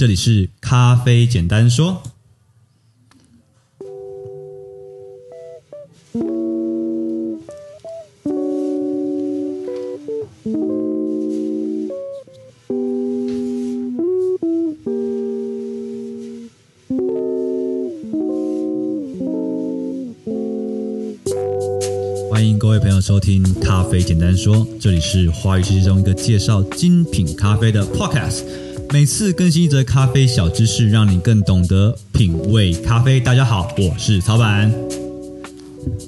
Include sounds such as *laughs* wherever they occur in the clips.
这里是咖啡简单说。欢迎各位朋友收听《咖啡简单说》，这里是华语世界中一个介绍精品咖啡的 podcast。每次更新一则咖啡小知识，让你更懂得品味咖啡。大家好，我是曹板。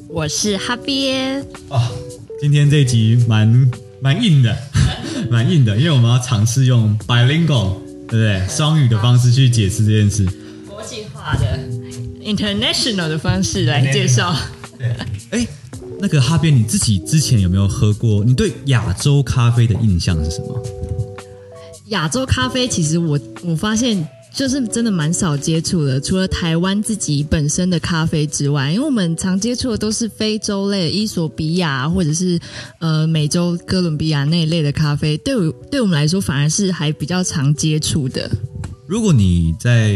我是哈边。啊，今天这集蛮蛮硬的，*laughs* 蛮硬的，因为我们要尝试用 bilingual，对不对？双语的方式去解释这件事。国际化的 international 的方式来介绍。对哎，那个哈边，你自己之前有没有喝过？你对亚洲咖啡的印象是什么？亚洲咖啡其实我我发现就是真的蛮少接触的，除了台湾自己本身的咖啡之外，因为我们常接触的都是非洲类，伊索比亚或者是呃美洲哥伦比亚那一类的咖啡，对我对我们来说反而是还比较常接触的。如果你在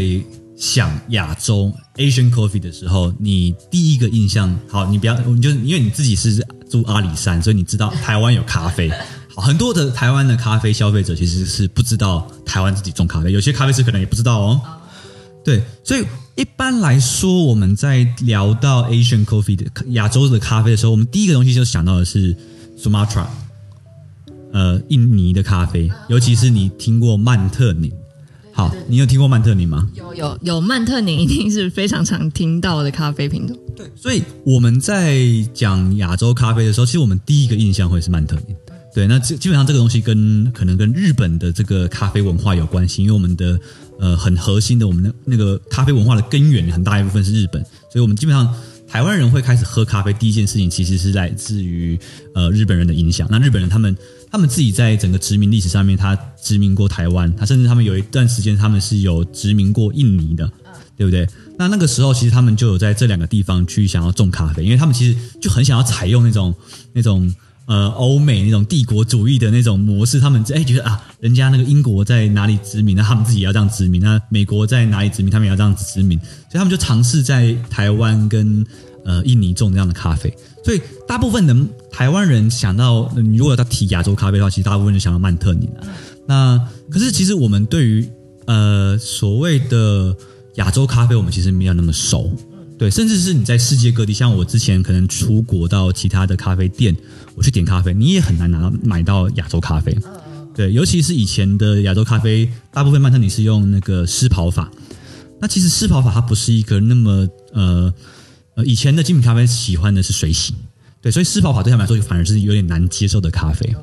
想亚洲 Asian coffee 的时候，你第一个印象，好，你不要，你就因为你自己是住阿里山，所以你知道台湾有咖啡。好，很多的台湾的咖啡消费者其实是不知道台湾自己种咖啡，有些咖啡师可能也不知道哦。对，所以一般来说，我们在聊到 Asian coffee 的亚洲的咖啡的时候，我们第一个东西就想到的是 Sumatra，呃，印尼的咖啡，尤其是你听过曼特宁。好，你有听过曼特宁吗？有有有，曼特宁一定是非常常听到的咖啡品种。对，所以我们在讲亚洲咖啡的时候，其实我们第一个印象会是曼特宁。对，那基基本上这个东西跟可能跟日本的这个咖啡文化有关系，因为我们的呃很核心的我们的那个咖啡文化的根源很大一部分是日本，所以我们基本上台湾人会开始喝咖啡，第一件事情其实是来自于呃日本人的影响。那日本人他们他们自己在整个殖民历史上面，他殖民过台湾，他甚至他们有一段时间他们是有殖民过印尼的，对不对？那那个时候其实他们就有在这两个地方去想要种咖啡，因为他们其实就很想要采用那种那种。呃，欧美那种帝国主义的那种模式，他们哎觉得啊，人家那个英国在哪里殖民，那他们自己也要这样殖民；那美国在哪里殖民，他们也要这样子殖民。所以他们就尝试在台湾跟呃印尼种这样的咖啡。所以大部分的台湾人想到，你如果要提亚洲咖啡的话，其实大部分就想到曼特宁。那可是其实我们对于呃所谓的亚洲咖啡，我们其实没有那么熟。对，甚至是你在世界各地，像我之前可能出国到其他的咖啡店，我去点咖啡，你也很难拿到买到亚洲咖啡。对，尤其是以前的亚洲咖啡，大部分曼特尼是用那个湿跑法。那其实湿跑法它不是一个那么呃呃，以前的精品咖啡喜欢的是水洗，对，所以湿跑法对他们来说反而是有点难接受的咖啡。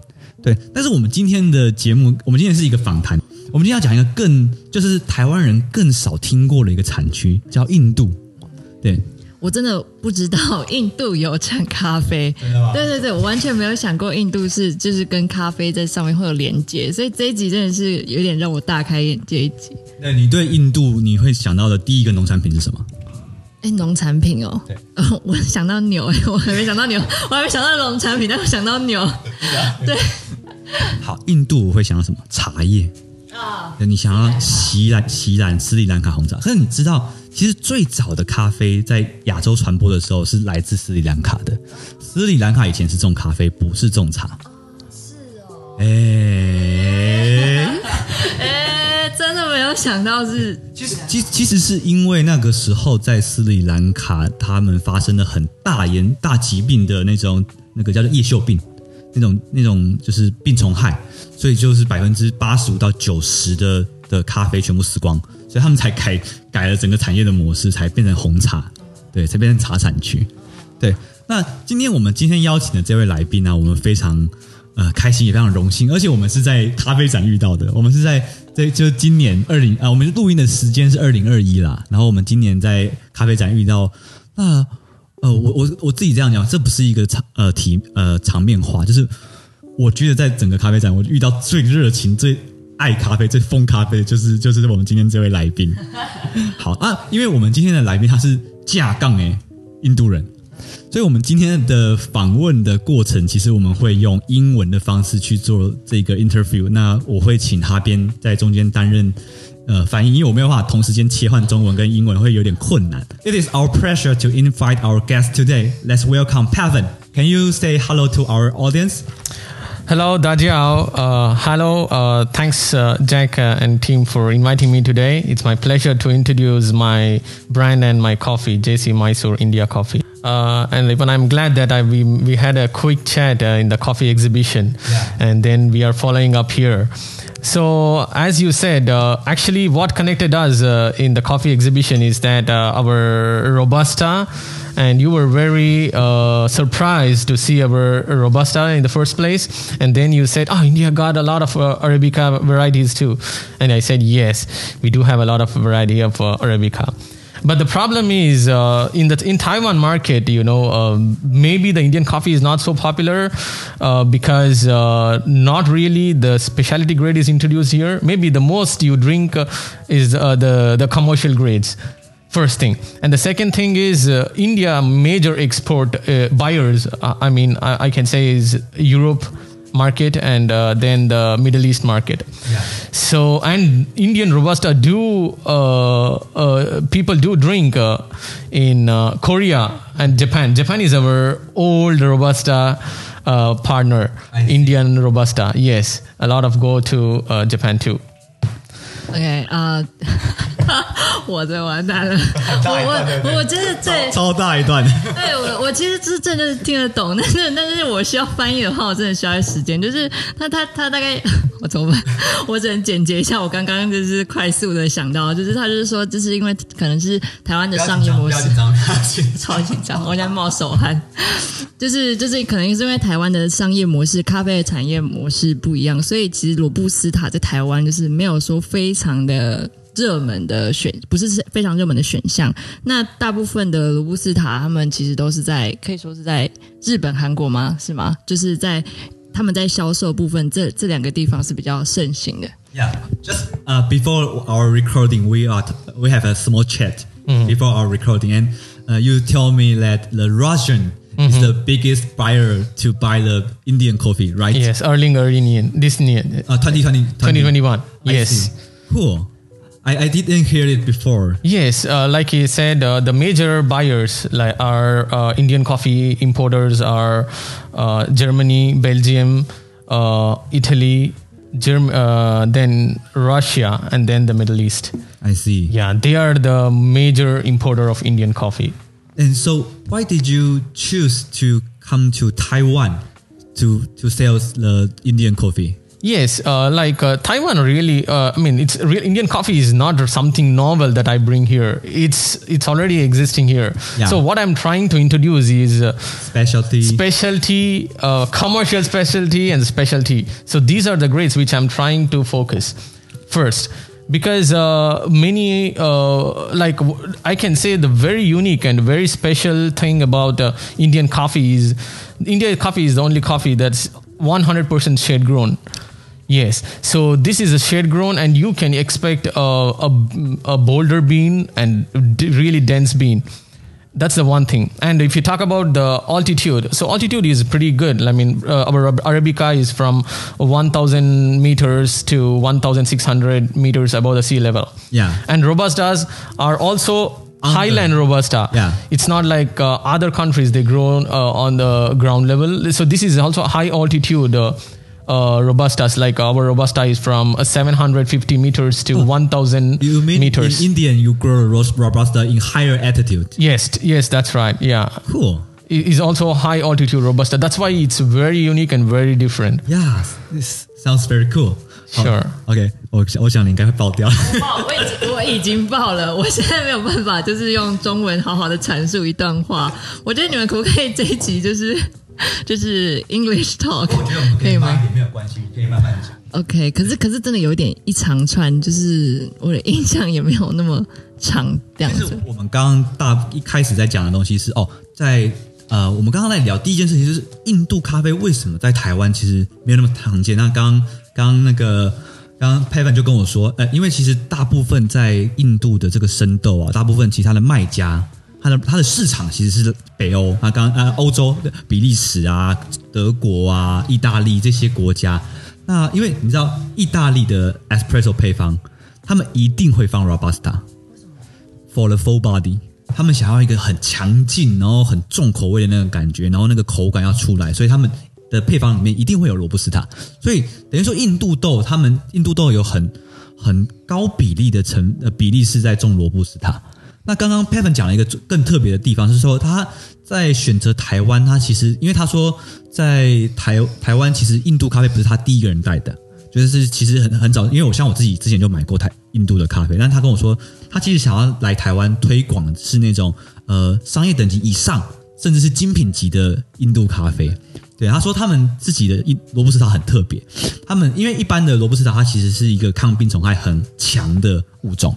对，但是我们今天的节目，我们今天是一个访谈，我们今天要讲一个更就是台湾人更少听过的一个产区，叫印度。对，我真的不知道印度有产咖啡，对对对，我完全没有想过印度是就是跟咖啡在上面会有连接，所以这一集真的是有点让我大开眼界。一集，那你对印度你会想到的第一个农产品是什么？哎，农产品哦，对，*laughs* 我想到牛，我还没想到牛，我还没想到农产品，但我想到牛，对。好，印度我会想到什么？茶叶啊，你想要锡兰锡兰斯里兰卡红茶，可是你知道？其实最早的咖啡在亚洲传播的时候是来自斯里兰卡的。斯里兰卡以前是种咖啡，不是种茶。是哦。哎 *laughs* 哎，真的没有想到是。其实，其其实是因为那个时候在斯里兰卡，他们发生了很大严大疾病的那种，那个叫做叶锈病，那种那种就是病虫害，所以就是百分之八十五到九十的的咖啡全部死光。所以他们才改改了整个产业的模式，才变成红茶，对，才变成茶产区。对，那今天我们今天邀请的这位来宾呢，我们非常呃开心，也非常荣幸，而且我们是在咖啡展遇到的。我们是在这就今年二零啊，我们录音的时间是二零二一啦。然后我们今年在咖啡展遇到，那，我我我自己这样讲，这不是一个场呃体呃场面话，就是我觉得在整个咖啡展，我遇到最热情最。爱咖啡最疯咖啡就是就是我们今天这位来宾，*laughs* 好啊，因为我们今天的来宾他是架杠诶印度人，所以我们今天的访问的过程，其实我们会用英文的方式去做这个 interview。那我会请哈边在中间担任呃翻译，因为我没有办法同时间切换中文跟英文，会有点困难。It is our pleasure to invite our guest today. Let's welcome Pavan. Can you say hello to our audience? Hello, Dajiao. Uh, hello, uh, thanks, uh, Jack uh, and team for inviting me today. It's my pleasure to introduce my brand and my coffee, JC Mysore India Coffee. Uh, and even I'm glad that I, we, we had a quick chat uh, in the coffee exhibition, Yeah. and then we are following up here. So, as you said, uh, actually, what connected us uh, in the coffee exhibition is that uh, our Robusta, and you were very uh, surprised to see our Robusta in the first place. And then you said, Oh, India got a lot of uh, Arabica varieties too. And I said, Yes, we do have a lot of variety of uh, Arabica. But the problem is uh, in the in Taiwan market, you know, um, maybe the Indian coffee is not so popular uh, because uh, not really the specialty grade is introduced here. Maybe the most you drink uh, is uh, the the commercial grades. First thing, and the second thing is uh, India major export uh, buyers. Uh, I mean, I, I can say is Europe market and uh, then the Middle East market. So and Indian Robusta do uh, uh, people do drink uh, in uh, Korea and Japan. Japan is our old Robusta uh, partner. Indian Robusta, yes, a lot of go to uh, Japan too. OK 啊、*laughs* *laughs* 我这完蛋了，我我我真的在超大一段。*laughs* 对我，我其实是真的听得懂，但是但是我需要翻译的话，我真的需要时间。就是他他他大概 *laughs* 我怎么办？我只能简洁一下我刚刚就是快速的想到，就是他就是说，就是因为可能是台湾的商业模式，超紧张，我现在冒手汗。就是就是可能是因为台湾的商业模式、咖啡的产业模式不一样，所以其实罗布斯塔在台湾就是没有说非常的。热门的选不是是非常热门的选项，那大部分的卢布斯塔他们其实都是在可以说是在日本、韩国吗？是吗？就是在他们在销售部分这这两个地方是比较盛行的。Yeah, just uh, before our recording, we are we have a small chat before our recording, and uh, you tell me that the Russian is the biggest buyer to buy the Indian coffee, right? Yes, Erling Erlinian, this year, Uh, 2020, 2021. I Yes. see. Cool. I, I didn't hear it before. Yes, uh, like he said, uh, the major buyers like are uh, Indian coffee importers are uh, Germany, Belgium, uh, Italy, Germ- uh, then Russia, and then the Middle East. I see. Yeah, they are the major importer of Indian coffee. And so, why did you choose to come to Taiwan to to sell the Indian coffee? Yes, uh, like uh, Taiwan really. Uh, I mean, it's real Indian coffee is not something novel that I bring here. It's it's already existing here. Yeah. So what I'm trying to introduce is uh, Specialty. specialty, uh, commercial specialty, and specialty. So these are the grades which I'm trying to focus first. Because uh, many, uh, like w- I can say, the very unique and very special thing about uh, Indian coffee is Indian coffee is the only coffee that's 100% shade grown. Yes, so this is a shade grown, and you can expect a, a, a boulder bean and d- really dense bean. That's the one thing. And if you talk about the altitude, so altitude is pretty good. I mean, uh, our Arabica is from 1,000 meters to 1,600 meters above the sea level. Yeah. And Robustas are also highland Robusta. Yeah. It's not like uh, other countries, they grow uh, on the ground level. So this is also high altitude. Uh, uh, robustas like our robusta is from uh, 750 meters to 1000 Oh. You mean meters in Indian you grow ros- robusta in higher altitude? Yes, t- yes, that's right. Yeah, Cool. it is also high altitude robusta. That's why it's very unique and very different. Yeah, this sounds very cool. 好 Sure. OK，我我想你应该会爆掉。爆，我已经我已经爆了，我现在没有办法，就是用中文好好的阐述一段话。我觉得你们可不可以这一集就是 *laughs* 就是 English talk，可以吗？点没有关系，可以慢慢讲。OK，可是可是真的有一点一长串，就是我的印象也没有那么长这样但是子。我们刚刚大一开始在讲的东西是哦，在呃，我们刚刚在聊第一件事情就是印度咖啡为什么在台湾其实没有那么常见。那刚刚刚那个刚刚 Pavan 就跟我说，呃，因为其实大部分在印度的这个生豆啊，大部分其他的卖家。它的它的市场其实是北欧啊，刚啊欧洲、比利时啊、德国啊、意大利这些国家。那因为你知道意大利的 espresso 配方，他们一定会放 robusta。For the full body，他们想要一个很强劲，然后很重口味的那个感觉，然后那个口感要出来，所以他们的配方里面一定会有罗布斯塔。所以等于说，印度豆他们印度豆有很很高比例的成呃比例是在种罗布斯塔。那刚刚 Pevin 讲了一个更特别的地方，是说他在选择台湾，他其实因为他说在台台湾，其实印度咖啡不是他第一个人带的，就是其实很很早，因为我像我自己之前就买过台印度的咖啡，但他跟我说，他其实想要来台湾推广是那种呃商业等级以上，甚至是精品级的印度咖啡。对，他说他们自己的印罗布斯塔很特别，他们因为一般的罗布斯塔它其实是一个抗病虫害很强的物种。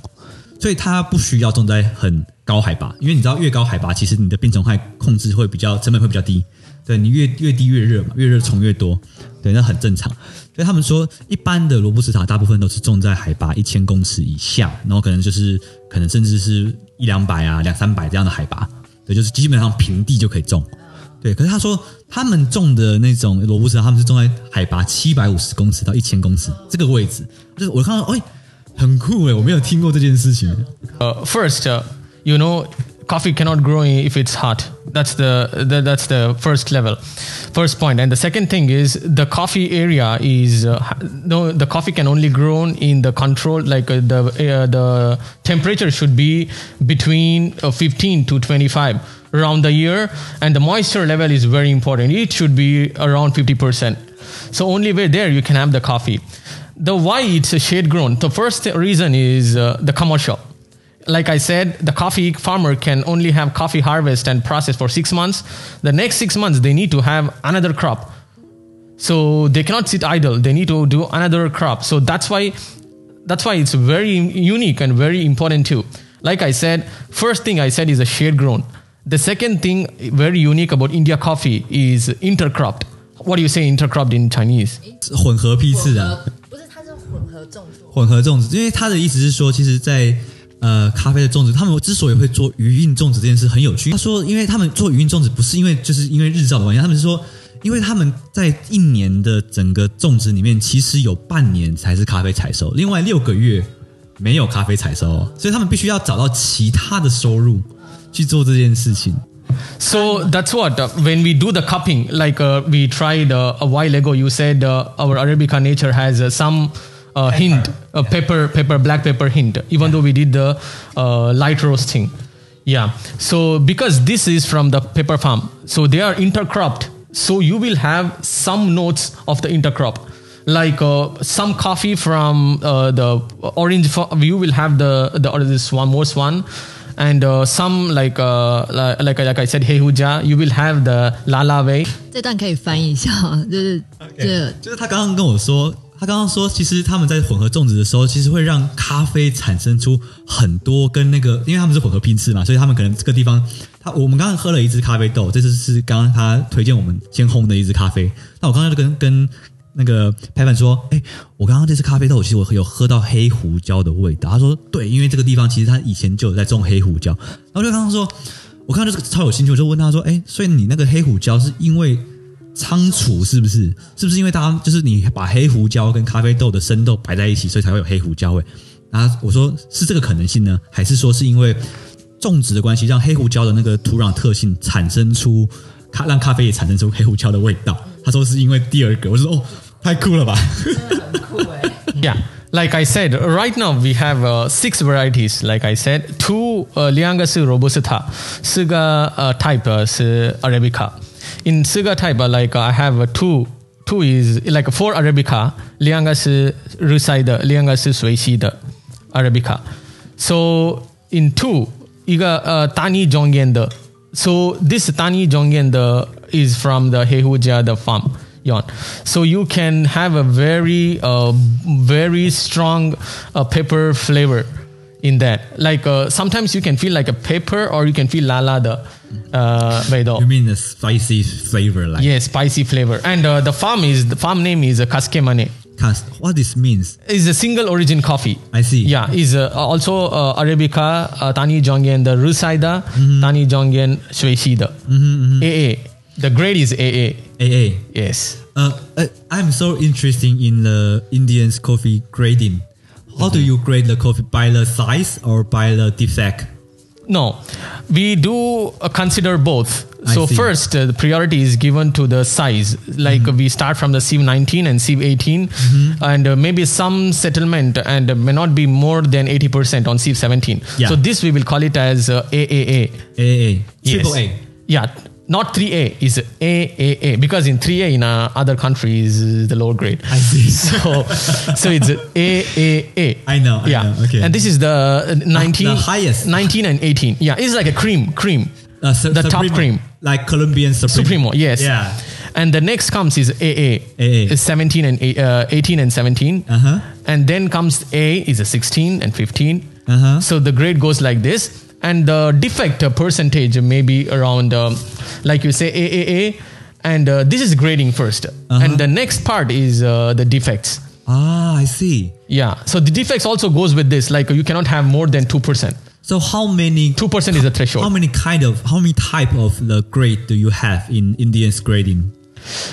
所以它不需要种在很高海拔，因为你知道越高海拔，其实你的病虫害控制会比较成本会比较低。对你越越低越热嘛，越热虫越多，对，那很正常。所以他们说，一般的罗布斯塔大部分都是种在海拔一千公尺以下，然后可能就是可能甚至是一两百啊、两三百这样的海拔，对，就是基本上平地就可以种。对，可是他说他们种的那种罗布斯塔，他们是种在海拔七百五十公尺到一千公尺这个位置，就是我看到，哎。很酷诶，我没有听过这件事情。Uh, first, uh, you know, coffee cannot grow if it's hot. That's the, the, that's the first level, first point. And the second thing is the coffee area is uh, no the coffee can only grow in the control like uh, the uh, the temperature should be between uh, 15 to 25 around the year, and the moisture level is very important. It should be around 50 percent. So only way there you can have the coffee the why it's a shade grown. The first reason is uh, the commercial. Like I said, the coffee farmer can only have coffee harvest and process for six months. The next six months, they need to have another crop. So they cannot sit idle. They need to do another crop. So that's why, that's why it's very unique and very important too. Like I said, first thing I said is a shade grown. The second thing very unique about India coffee is intercropped. What do you say intercropped in Chinese? 混合批次啊。 混合种植，因为他的意思是说，其实，在呃咖啡的种植，他们之所以会做余韵种植这件事很有趣。他说，因为他们做余韵种植不是因为就是因为日照的关系，他们是说，因为他们在一年的整个种植里面，其实有半年才是咖啡采收，另外六个月没有咖啡采收，所以他们必须要找到其他的收入去做这件事情。So that's what uh, when we do the cupping, like uh, we tried uh, a while ago. You said uh, our Arabica nature has uh, some uh, hint, a pepper, pepper, black pepper hint. Even though we did the light roasting, yeah. So because this is from the pepper farm, so they are intercropped. So you will have some notes of the intercrop like uh, some coffee from uh, the orange you will have the the or this one most one and uh, some like uh, like like I said hey huja you will have the lala way *laughs* 这段可以翻译一下就是这就是他刚刚跟我说 他刚刚说其实他们在混合种植的时候其实会让咖啡产生出很多跟那个因为他们是混合批次嘛所以他们可能这个地方他我们刚刚喝了一支咖啡豆这次是刚刚他推荐我们先烘的一支咖啡那我刚刚就跟跟那个拍板说：“哎，我刚刚这支咖啡豆，其实我有喝到黑胡椒的味道。”他说：“对，因为这个地方其实他以前就有在种黑胡椒。”然后就刚刚说，我刚刚就是超有兴趣，我就问他说：“哎，所以你那个黑胡椒是因为仓储是不是？是不是因为大家就是你把黑胡椒跟咖啡豆的生豆摆在一起，所以才会有黑胡椒味？”然后我说：“是这个可能性呢，还是说是因为种植的关系，让黑胡椒的那个土壤特性产生出咖，让咖啡也产生出黑胡椒的味道？”他说：“是因为第二个。”我说：“哦。”太酷了吧！*laughs* Yeah, like I said, right now we have six varieties. Like I said, two uh, 两个是 robusta，四个呃 type 是 arabica. In 四个 type, like I have two. Two is like four arabica，两个是日晒的，两个是水洗的 arabica。So in two，一个呃大尼中间的，So this 大尼中间的 is from the Hehuja the farm yarn. So you can have a very, uh, very strong uh, pepper flavor in that. Like uh, sometimes you can feel like a pepper or you can feel lala the uh, You mean the spicy flavor? Like yeah, spicy flavor. And uh, the farm is the farm name is uh, Kaskemane. What this means? Is a single origin coffee. I see. Yeah, is uh, also uh, Arabica, uh, Tani Jongyen, the Rusaida, mm-hmm. Tani Jongyen, Shueshida. Mm-hmm, mm-hmm. AA. The grade is AA. AA. Yes. Uh, uh, I'm so interested in the Indian's coffee grading. How do you grade the coffee by the size or by the defect? No, we do uh, consider both. I so see. Mm-hmm. first, uh, the priority is given to the size. Like we start from the Sieve 19 and Sieve 18, and uh, maybe some settlement and uh, may not be more than 80% on Sieve 17. Yeah. So this we will call it as uh, AAA. AAA, triple A. Yeah, not 3A is AAA because in 3A in uh, other countries is the lower grade. I see. *laughs* So, so it's AAA. I know, I yeah. know, okay. And this is the uh, 19, the highest. 19 and 18. Yeah, it's like a cream, cream. Uh, Su- the top cream. like Colombian Supremo. Supremo, yes. Yeah. And the next comes is AA. AA. Is 17 and uh, 18 and 17. Uh-huh. And then comes A is a 16 and 15. Uh-huh. So the grade goes like this. And the defect percentage may be around, um, like you say, AAA. And uh, this is grading 1st Uh-huh. And the next part is uh, the defects. Ah, I see. Yeah. So the defects also goes with this. Like you cannot have more than 2%. So how many 2% is the threshold. how many kind of how many type of the grade do you have in Indian's grading?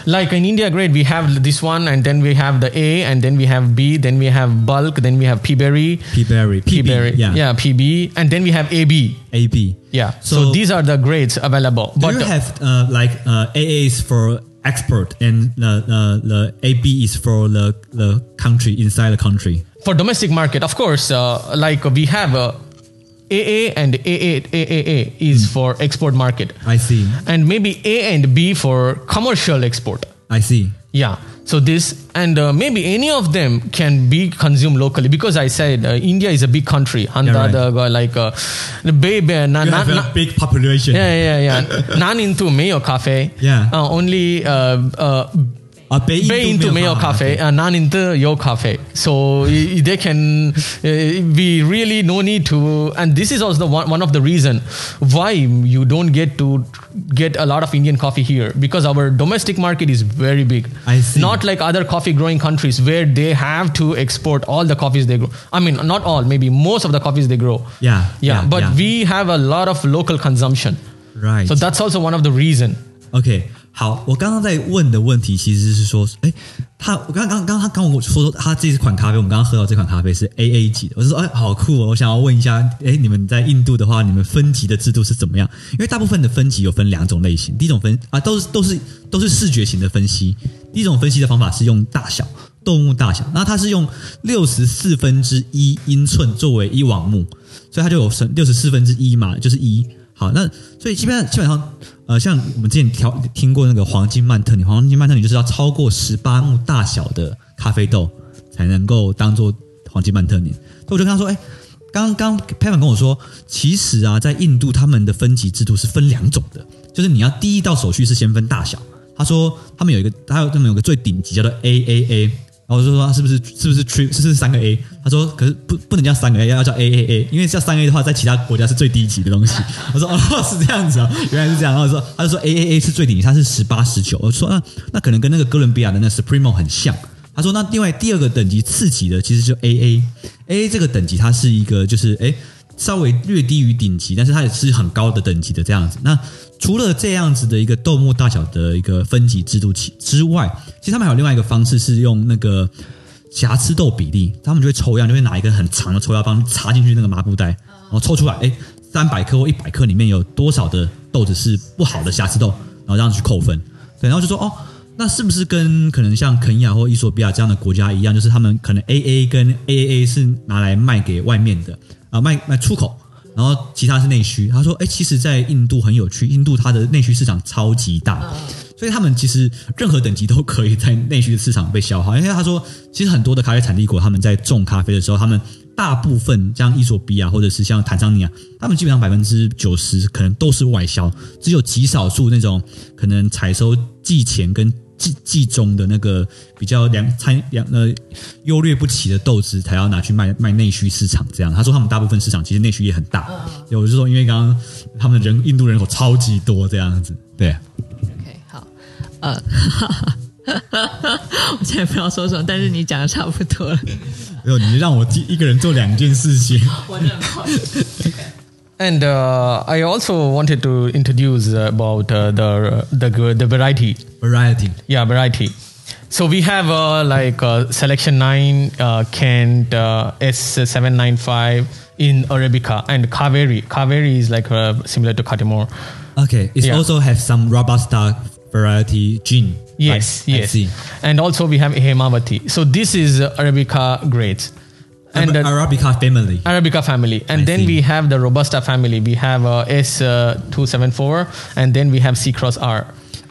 Like in India grade, we have this one, and then we have the A, and then we have B, then we have bulk, then we have P berry, P berry, P berry, yeah, yeah, PB, and then we have AB. AB. Yeah. So, So- these are the grades available. Do But you have uh, like uh, AA is for export and the uh, the AB is for the the country inside the country? for domestic market, of course, uh, like we have uh, AA and AA, AAA is for export market, I see. and maybe A and B for commercial export. I see. Yeah. So this and uh, maybe any of them can be consumed locally because I said uh, India is a big country. Handa right. the like uh, the baby na, You na, have a big population. yeah yeah yeah. *laughs* Nan into Mayo Cafe. Yeah. Uh, Uh, Bay Bay into Mayo Cafe, uh, Nan into Yo Cafe. So they can uh, we really no need to. And this is also the one, one of the reason why you don't get to get a lot of Indian coffee here because our domestic market is very big. I see. Not like other coffee growing countries where they have to export all the coffees they grow. I mean, not all, maybe most of the coffees they grow. Yeah, Yeah. yeah, but yeah. we have a lot of local consumption. Right. So that's also one of the reason. OK，好，我刚刚在问的问题其实是说，哎，他我刚刚刚刚他刚我说他这款咖啡，我们刚刚喝到这款咖啡是 A A 级的，我就说，哎，好酷哦！我想要问一下，哎，你们在印度的话，你们分级的制度是怎么样？因为大部分的分级有分两种类型，第一种分啊，都是都是都是视觉型的分析，第一种分析的方法是用大小。动物大小，那它是用六十四分之一英寸作为一网目，所以它就有成六十四分之一嘛，就是一。好，那所以基本上基本上，呃，像我们之前调听过那个黄金曼特尼，黄金曼特尼就是要超过十八目大小的咖啡豆才能够当做黄金曼特尼。所以我就跟他说，哎，刚刚 p e v 跟我说，其实啊，在印度他们的分级制度是分两种的，就是你要第一道手续是先分大小。他说他们有一个，他有他们有个最顶级叫做 AAA，然后我就说是不是是不是 tri 是不是三个 A？他说可是不不能叫三个 A，要叫 AAA，因为叫三 A 的话，在其他国家是最低级的东西。*laughs* 我说哦是这样子哦，原来是这样。然后说他就说 AAA 是最顶级，它是十八十九。我说那那可能跟那个哥伦比亚的那 Supremo 很像。他说那另外第二个等级次级的其实就 AA，AA 这个等级它是一个就是哎。稍微略低于顶级，但是它也是很高的等级的这样子。那除了这样子的一个豆末大小的一个分级制度其之外，其实他们还有另外一个方式是用那个瑕疵豆比例，他们就会抽样，就会拿一根很长的抽样棒插进去那个麻布袋，然后抽出来，哎，三百克或一百克里面有多少的豆子是不好的瑕疵豆，然后这样去扣分。对，然后就说哦。那是不是跟可能像肯亚或伊索比亚这样的国家一样，就是他们可能 AA 跟 AAA 是拿来卖给外面的啊，卖卖出口，然后其他是内需。他说，哎，其实，在印度很有趣，印度它的内需市场超级大，所以他们其实任何等级都可以在内需的市场被消耗。因为他说，其实很多的咖啡产地国，他们在种咖啡的时候，他们大部分像伊索比亚或者是像坦桑尼亚，他们基本上百分之九十可能都是外销，只有极少数那种可能采收季前跟季季中的那个比较良参良呃优劣不齐的豆子，才要拿去卖卖内需市场。这样，他说他们大部分市场其实内需也很大。对，我就说，因为刚刚他们的人印度人口超级多这样子，对。OK，好，呃，*laughs* 我现在不知道说什么，但是你讲的差不多了。没有，你让我一个人做两件事情。*laughs* And uh, I also wanted to introduce about uh, the, the the variety. Variety，Yeah, variety. So we have uh, like uh, selection nine, uh, Kent, uh, S seven nine five in Arabica, and Kaveri. Kaveri is like uh, similar to Catimor. Okay, it Yeah. also have some robusta variety gin. Yes, right? I yes. see. And also we have Hemavati. So this is uh, Arabica grades. And Ara- uh, Arabica family. Arabica family, and I then see. we have the Robusta family. We have uh, S two seven four, and then we have C Cross R.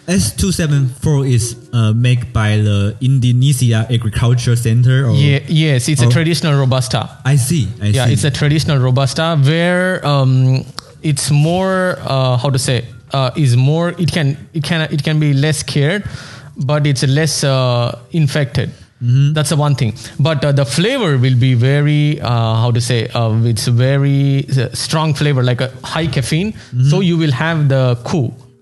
S274 is uh, made by the Indonesia Agriculture Center. Or? Yeah, yes, it's Oh. a traditional Robusta. I see. I Yeah, see. it's a traditional Robusta where um, it's more uh, how to say uh, is more it can it can it can be less cared, but it's less uh, infected. That's the one thing. But uh, the flavor will be very uh, how to say uh, it's very uh, strong flavor like a high caffeine. So you will have the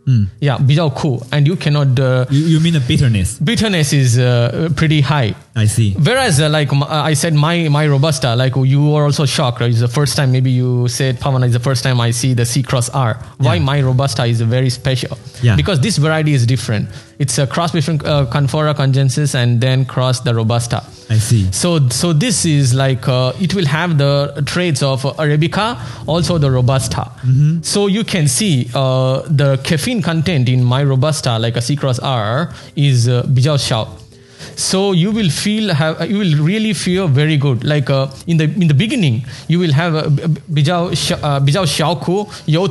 cool. Yeah, 比较 cool, and you cannot. Uh, you, you mean the bitterness? bitterness is uh, pretty high. I see. Whereas, uh, like uh, I said, my my robusta, like you are also shocked. Right? It's the first time maybe you said Pavana is the first time I see the C cross R. Why yeah. my robusta is very special? Yeah. Because this variety is different. It's a cross between uh, Canfora congensis and then cross the robusta. I see. So so this is like uh, it will have the traits of Arabica, also the robusta. Mm-hmm. So you can see uh, the caffeine content in my robusta, like a C cross R, is uh, bijao so you will feel have you will really feel very good. Like uh, in the in the beginning you will have uh, bijao uh, bijao xiaoku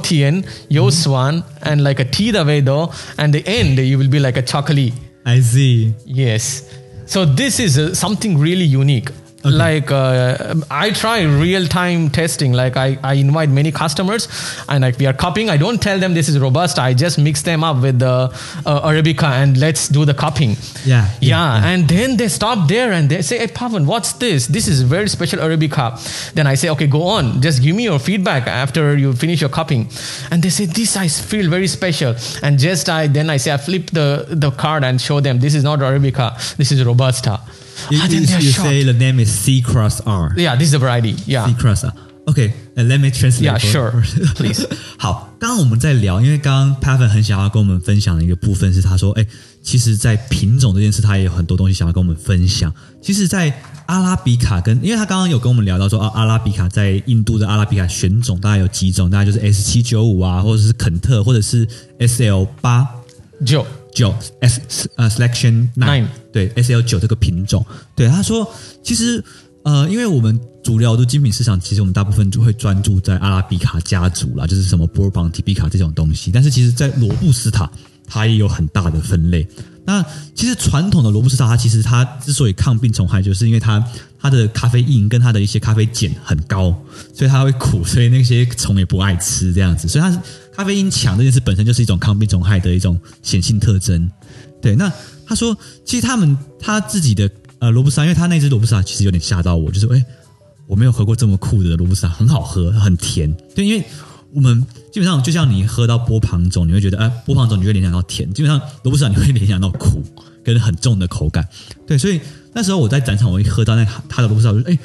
tian you mm-hmm. swan and like a tea the vedo and the end you will be like a chocolate i see. Yes. So this is uh, something really unique. Like uh, I try real time testing. Like I, I invite many customers, and like we are cupping. I don't tell them this is robust. I just mix them up with the uh, arabica and let's do the cupping. Yeah, yeah, yeah, And then they stop there and they say, "Hey, Pavan, what's this? This is very special arabica." Then I say, "Okay, go on. Just give me your feedback after you finish your cupping." And they say, "This I feel very special." And just I then I say I flip the the card and show them this is not arabica. This is robusta. You you say the name is C cross R. Yeah, this is a variety. Yeah, C cross R.。Okay, let me translate. Yeah, sure. *laughs* Please. 好，刚刚我们在聊，因为刚刚 Pavan 很想要跟我们分享的一个部分是，他说，哎，其实，在品种这件事，他也有很多东西想要跟我们分享。其实，在阿拉比卡跟，因为他刚刚有跟我们聊到说啊，阿拉比卡在印度的阿拉比卡选种大概有几种，大概就是 S 七九五啊，或者是肯特，或者是 S L 八九。九 S 呃 selection nine 对 S L 九这个品种，对他说，其实呃，因为我们主流的精品市场，其实我们大部分就会专注在阿拉比卡家族啦，就是什么波尔邦、提比卡这种东西，但是其实在罗布斯塔它也有很大的分类。那其实传统的罗布斯塔，它其实它之所以抗病虫害，就是因为它它的咖啡因跟它的一些咖啡碱很高，所以它会苦，所以那些虫也不爱吃这样子。所以它是咖啡因强这件事本身就是一种抗病虫害的一种显性特征。对，那他说，其实他们他自己的呃罗布斯，因为他那只罗布斯塔其实有点吓到我，就是哎、诶我没有喝过这么酷的罗布斯塔，很好喝，很甜。对，因为我们基本上就像你喝到波旁种，你会觉得哎、波旁种你会联想到甜，基本上罗布斯塔你会联想到苦跟很重的口感。对，所以那时候我在展场，我一喝到那他的罗布斯塔，我就哎。诶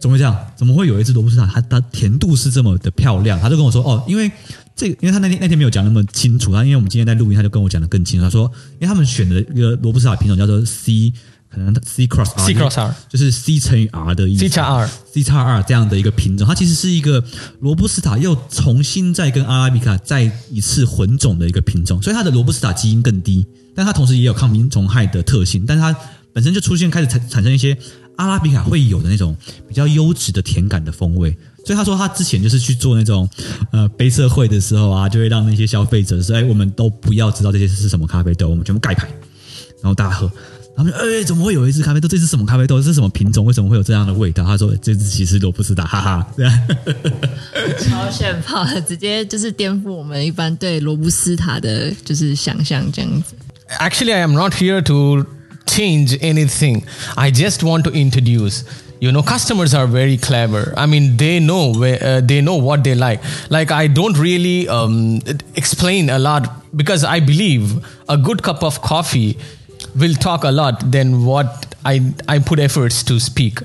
怎么会这样？怎么会有一只罗布斯塔，它它甜度是这么的漂亮？他就跟我说，哦，因为这个，因为他那天那天没有讲那么清楚，他因为我们今天在录音，他就跟我讲的更清楚。他说，因为他们选的一个罗布斯塔品种叫做 C，可能 C cross R，C cross R 就是 C 乘以 R 的意思 C 加 R C 叉 R 这样的一个品种，它其实是一个罗布斯塔又重新再跟阿拉比卡再一次混种的一个品种，所以它的罗布斯塔基因更低，但它同时也有抗病虫害的特性，但是它本身就出现开始产产生一些阿拉比卡会有的那种比较优质的甜感的风味。所以他说他之前就是去做那种呃杯测会的时候啊，就会让那些消费者说，哎，我们都不要知道这些是什么咖啡豆，我们全部盖牌，然后大家喝。他们说：“哎、怎么会有一支咖啡豆？这是什么咖啡豆？这是什么品种？为什么会有这样的味道？”他说：“这只其实罗布斯塔，哈哈。”这样超炫炮的，直接就是颠覆我们一般对罗布斯塔的就是想象这样子。Actually, I am not here to change anything. I just want to introduce. You know, customers are very clever. I mean, they know where uh, they know what they like. Like I don't really um, explain a lot because I believe a good cup of coffee will talk a lot than what I I put efforts to speak.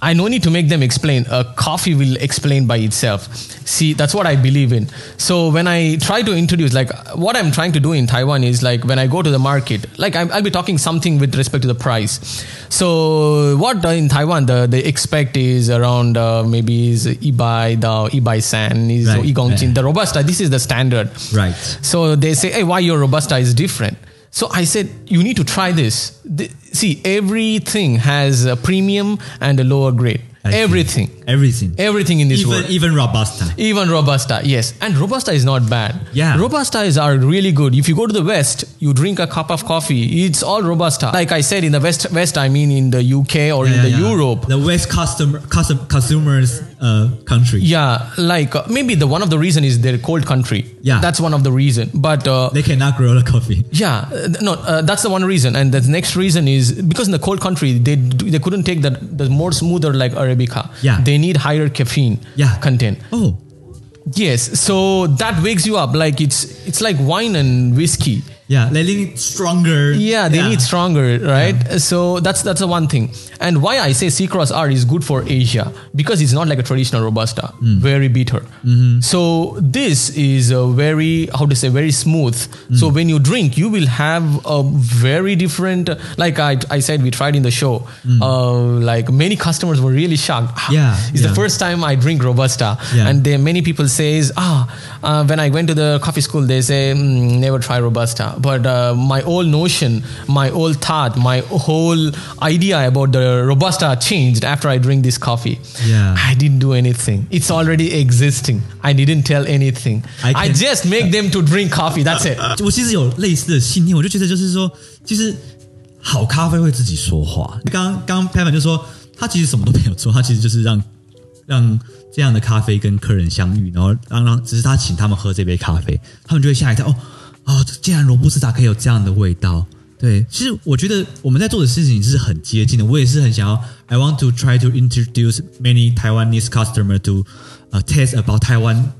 I no need to make them explain. A coffee will explain by itself. See, that's what I believe in. So when I try to introduce, like what I'm trying to do in Taiwan is like when I go to the market, like I'm, I'll be talking something with respect to the price. So what in Taiwan the they expect is around uh, maybe is Ibai, the Ibai San, is Right, Igongqin, the Robusta. This is the standard. Right. So they say, hey, why your Robusta is different? So I said, you need to try this. The- see, everything has a premium and a lower grade. I everything. Everything. Everything in this even world. even robusta. Even Robusta, yes. And Robusta is not bad. Yeah. Robusta is are really good. If you go to the West, you drink a cup of coffee, it's all Robusta. Like I said, in the West, West I mean in the UK or in the yeah. Europe. The West customer, custom, consumers uh, country. Yeah, like uh, maybe the one of the reason is they're cold country. Yeah. That's one of the reason. But uh, They cannot grow the coffee. Yeah, uh, no, uh, that's the one reason, and the next reason is because in the cold country they they couldn't take the the more smoother like arabica. Yeah. they need higher caffeine Yeah. content. Oh, Yes, so that wakes you up like it's it's like wine and whiskey. Yeah. They need stronger. Yeah, they need stronger, right? So that's that's the one thing. And why I say C Cross R is good for Asia because it's not like a traditional robusta, very bitter. So this is a very how to say very smooth. So when you drink, you will have a very different. Like I I said, we tried in the show. Uh, like many customers were really shocked. Ah, Yeah, it's yeah. the first time I drink robusta, Yeah. and there many people says ah uh, when I went to the coffee school they say mm, never try robusta but uh, my old notion my old thought my whole idea about the robusta changed after I drink this coffee Yeah. I didn't do anything it's already existing I didn't tell anything I I, can- just make them to drink coffee that's it *laughs* 我其实有类似的信念，我就觉得就是说，其实好咖啡会自己说话。刚刚刚 Pepper 就说，他其实什么都没有做，他其实就是让让这样的咖啡跟客人相遇，然后让让只是他请他们喝这杯咖啡，他们就会吓一跳，哦 哦，竟然罗布斯塔可以有这样的味道。对，其实我觉得我们在做的事情是很接近的。我也是很想要，I want to try to introduce many Taiwanese customer to uh, taste about Taiwan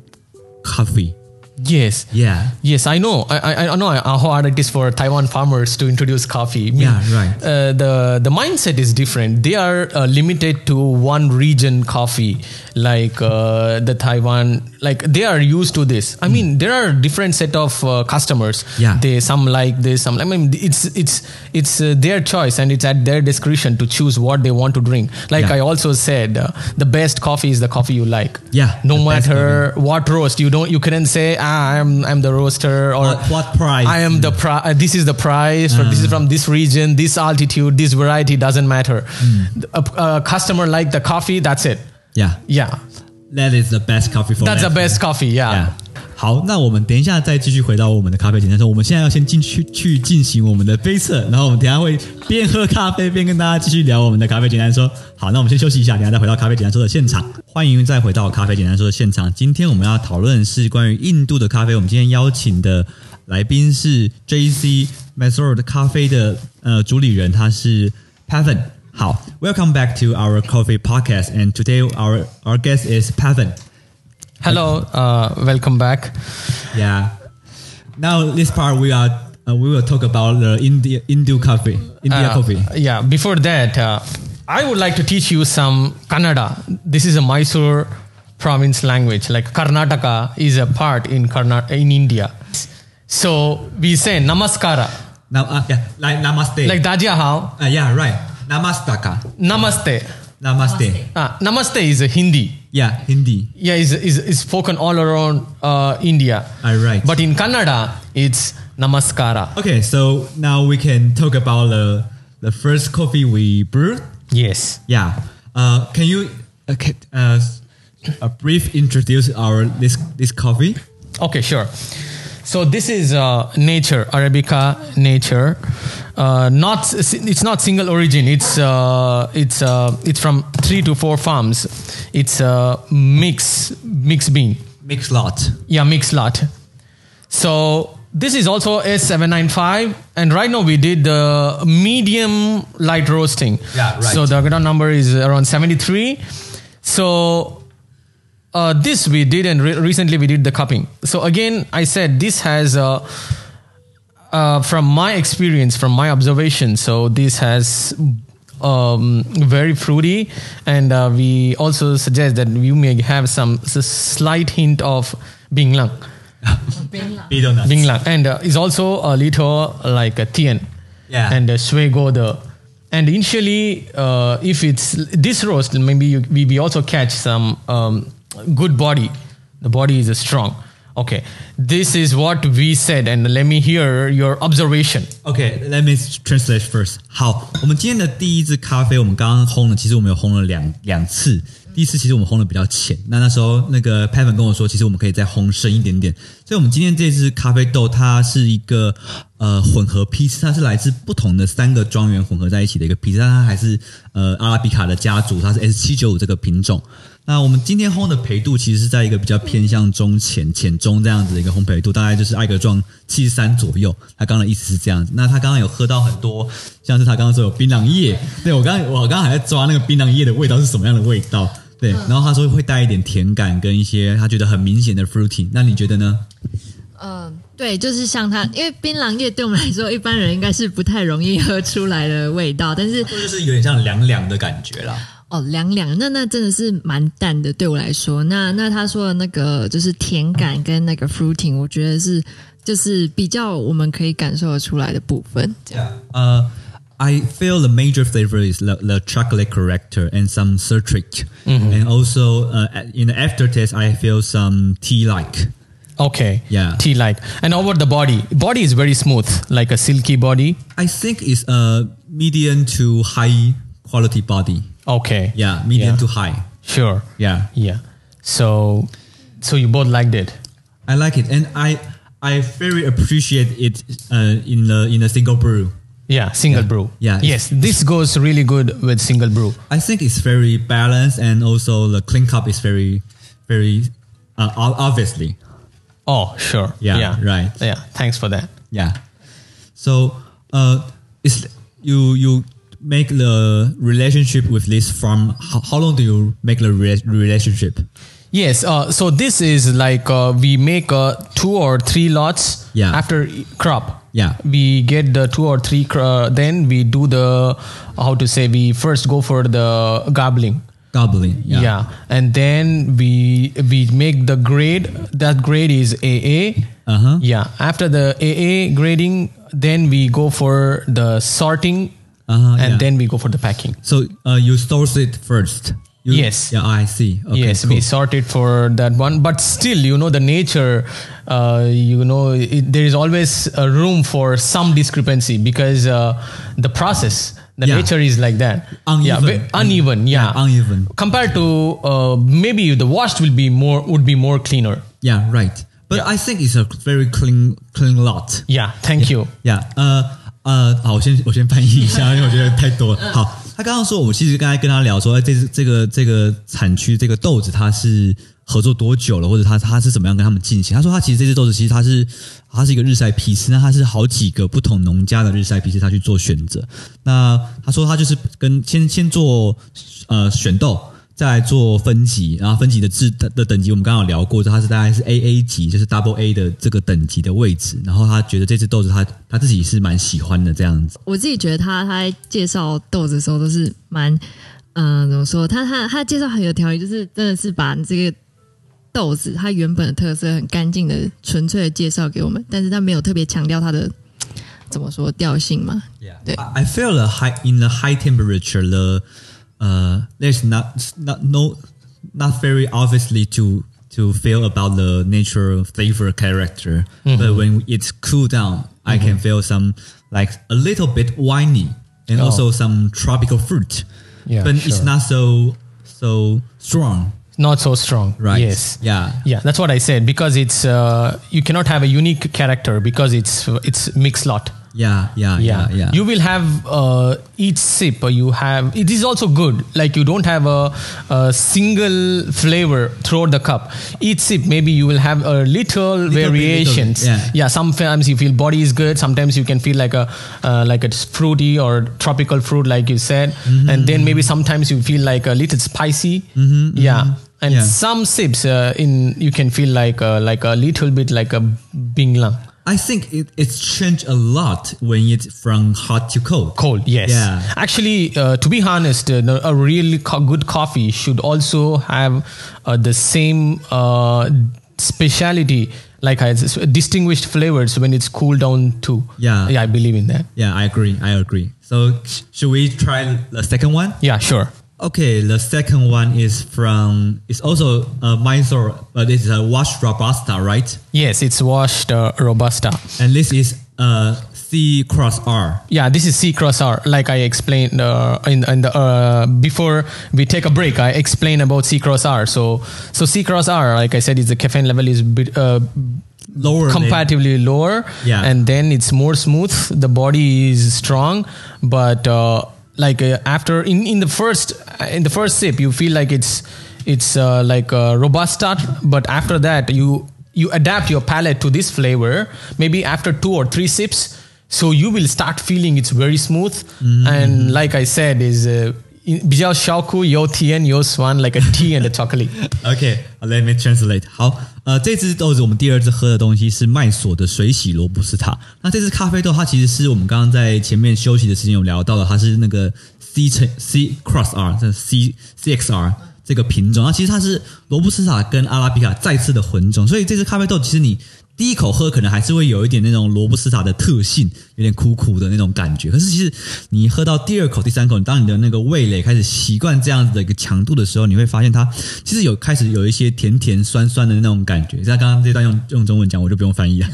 coffee. Yes Yeah. Yes, I know. I, I, I know how hard it is for Taiwan farmers to introduce coffee. Me- Yeah, right. Uh, the the mindset is different. They are uh, limited to one region coffee, like uh, the Taiwan. Like they are used to this. I mean, there are different set of uh, customers. Yeah. they some like this. Some. I mean, it's it's it's uh, their choice and it's at their discretion to choose what they want to drink. Like Yeah. I also said, uh, the best coffee is the coffee you like. Yeah, no matter what roast you don't you couldn't say i'm i'm the roaster or What- what price? i am the pri- uh, this is the price or this is from this region this altitude this variety doesn't matter Hmm. a, a customer like the coffee that's it Yeah. yeah That is the best coffee for that's the best coffee yeah, Yeah. 好，那我们等一下再继续回到我们的咖啡简单说。我们现在要先进去去进行我们的杯测，然后我们等一下会边喝咖啡边跟大家继续聊我们的咖啡简单说。好，那我们先休息一下，等一下再回到咖啡简单说的现场。欢迎再回到咖啡简单说的现场。今天我们要讨论是关于印度的咖啡。我们今天邀请的来宾是 J.C. Mesor 的咖啡的呃主理人，他是 Pavan。好，Welcome back to our coffee podcast, and today our our guest is Pavan. Hello uh, welcome back Yeah. Now this part we are uh, we will talk about the India Hindu coffee, India Uh, coffee. yeah before that uh, i would like to teach you some kannada this is a mysore province language like karnataka is a part in Karna- in india so we say namaskara Now, uh, yeah, like namaste. like daja how uh, yeah, right. Namastaka. namaste Namaste. Ah, namaste is a hindi Yeah, Hindi. yeah is, is, is spoken all around uh, india All right. but in kannada it's namaskara okay, so now we can talk about the the first coffee we brewed. yes Yeah. Uh, can you uh, uh, a brief introduce our this this coffee? Okay, sure. So this is uh, nature Arabica nature. Uh, not it's not single origin. It's uh, it's uh, it's from three to four farms. It's a mix mix bean. Mix lot. Yeah, mix lot. So this is also S795, and right now we did the medium light roasting. Yeah, right. So the Agtron number is around 73. So uh, this we did, and re- recently we did the cupping. So again, I said this has. Uh, uh, from my experience, from my observation, so this has um, very fruity, and uh, we also suggest that you may have some slight hint of binglang. *laughs* Binglang, and uh, is also a little like a tien, Yeah. and a suego the. And initially, uh, if it's this roast, maybe you, we, we also catch some um, good body. The body is strong. Okay, this is what we said, and let me hear your observation. Okay, let me translate first. 好，我们今天的第一支咖啡，我们刚刚烘了，其实我们有烘了两两次。第一次其实我们烘的比较浅，那那时候那个 p a v a n 跟我说，其实我们可以再烘深一点点。所以，我们今天这支咖啡豆，它是一个呃混合批次，它是来自不同的三个庄园混合在一起的一个批次，但它还是呃阿拉比卡的家族，它是 S 七九五这个品种。那我们今天烘的焙度其实是在一个比较偏向中浅、浅中这样子的一个烘焙度，大概就是艾格状七十三左右。他刚刚的意思是这样子。那他刚刚有喝到很多，像是他刚刚说有槟榔叶，对我刚刚我刚刚还在抓那个槟榔叶的味道是什么样的味道。对，然后他说会带一点甜感跟一些他觉得很明显的 fruity。那你觉得呢？嗯，对，就是像他，因为槟榔叶对我们来说，一般人应该是不太容易喝出来的味道，但是就是有点像凉凉的感觉啦。哦，凉凉，那那真的是蛮淡的，对我来说。那那他说的那个就是甜感跟那个 fruiting，我觉得是就是比较我们可以感受得出来的部分。这样 Uh, I feel the major flavor is the, the chocolate character and some citric, and also uh, in the aftertaste, I feel some tea-like. Okay. Yeah. Tea like. And over the body. Body is very smooth, like a silky body. I think it's a medium to high quality body. Okay. Yeah, medium Yeah. to high. Sure. Yeah, Yeah. So so you both liked it. I like it, and I I very appreciate it uh, in the in a single brew. Yeah, single brew. Yeah, Yes, this goes really good with single brew. I think it's very balanced, and also the clean cup is very very uh, obviously. Oh, sure. Yeah, yeah. right. Yeah, thanks for that. Yeah. So, uh, is you you make the relationship with this from how, how long do you make the re- relationship? Yes, uh, so this is like uh, we make uh, two or three lots Yeah. after crop. Yeah. We get the two or three, cr- uh, then we do the, how to say, we first go for the garbling. Garbling. Yeah. And then we we make the grade. That grade is AA. Uh-huh. Yeah. After the AA grading, then we go for the sorting, Uh-huh, and yeah. then we go for the packing. So uh, you source it first. You- Yes. Yeah, I see. Okay, yes, cool. we sort it for that one. But still, you know, the nature, uh, you know, it, there is always a room for some discrepancy because uh, the process, the Yeah. nature is like that. Yeah, Uneven. uneven. Yeah. Yeah, uneven. Compared to uh, maybe the washed will be more would be more cleaner. Yeah, right. But Yeah. I think it's a very clean clean lot. Yeah. Thank you. Yeah，呃呃，好，我先我先翻译一下，*laughs* 因为我觉得太多了。好，他刚刚说，我其实刚才跟他聊说，哎，这这个这个产区这个豆子它是合作多久了，或者他他是怎么样跟他们进行？他说他其实这只豆子其实它是它是一个日晒批次，那它是好几个不同农家的日晒批次，他去做选择。那他说他就是跟先先做呃选豆。再来做分级，然后分级的制的的等级，我们刚刚有聊过，它是大概是 A A 级，就是 Double A 的这个等级的位置。然后他觉得这只豆子他他自己是蛮喜欢的这样子。我自己觉得他他在介绍豆子的时候都是蛮，嗯、怎么说？他他他介绍很有条理，就是真的是把这个豆子它原本的特色很干净的、纯粹的介绍给我们，但是他没有特别强调它的怎么说调性嘛。Yeah, I, I feel the high in the high temperature. The uh, there's not not no not very obviously to to feel about the natural flavor character. But when it's cool down, I can feel some like a little bit winey and Oh. also some tropical fruit. Yeah, but it's not so so strong, Not so strong. right? Yes. Yeah. Yeah, that's what I said because it's uh, you cannot have a unique character because it's it's mixed lot. Yeah, yeah, yeah, yeah. You will have uh, each sip. uh, You have it is also good. Like you don't have a, a single flavor throughout the cup. Each sip maybe you will have a little, little variations. yeah. Sometimes you feel body is good. Sometimes you can feel like a uh, like a fruity or tropical fruit, like you said. Mm-hmm. And then maybe sometimes you feel like a little spicy. Yeah. And Mm-hmm. Yeah. some sips uh, in you can feel like uh, like a little bit like a binglang. I think it, it's changed a lot when it's from hot to cold. Cold, yes. Yeah. Actually, uh, to be honest, uh, a really co- good coffee should also have uh, the same uh, speciality, like I distinguished flavors when it's cooled down too. Yeah. yeah, I believe in that. Yeah, I agree. I agree. So sh- should we try the second one? Yeah, sure. Okay, the second one is from it's also uh, Mysore, but it's a washed robusta, right? Yes, it's washed uh, robusta. And this is uh, C cross R. Yeah, this is C cross R. Like I explained uh, in, in the uh, before we take a break, I explained about C cross R. So so C cross R, like I said, is the caffeine level is bit, uh, Lower than- comparatively lower, Yeah. and then it's more smooth. The body is strong, but uh, like uh, after in, in the first in the first sip, you feel like it's it's uh, like uh, robusta, but after that you you adapt your palate to this flavor. Maybe after two or three sips, so you will start feeling it's very smooth. And like I said, is uh, 比较小苦有甜有酸 like a tea and a chocolate. *laughs* Okay, let me translate. 好，呃，这支豆子我们第二次喝的东西是麦索的水洗罗布斯塔。那这支咖啡豆它其实是我们刚刚在前面休息的时间有聊到的，它是那个 C 乘 C cross R，这 C CXR 这个品种。那其实它是罗布斯塔跟阿拉比卡再次的混种，所以这支咖啡豆其实你。第一口喝可能还是会有一点那种罗布斯塔的特性，有点苦苦的那种感觉。可是其实你喝到第二口、第三口，当你的那个味蕾开始习惯这样子的一个强度的时候，你会发现它其实有开始有一些甜甜酸酸的那种感觉。像刚刚这段用用中文讲，我就不用翻译了。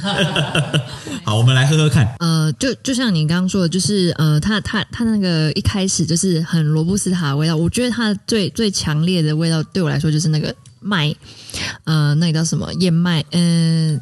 *laughs* 好，我们来喝喝看。呃，就就像你刚刚说的，就是呃，它它它那个一开始就是很罗布斯塔的味道，我觉得它最最强烈的味道对我来说就是那个麦，呃，那个叫什么燕麦，嗯、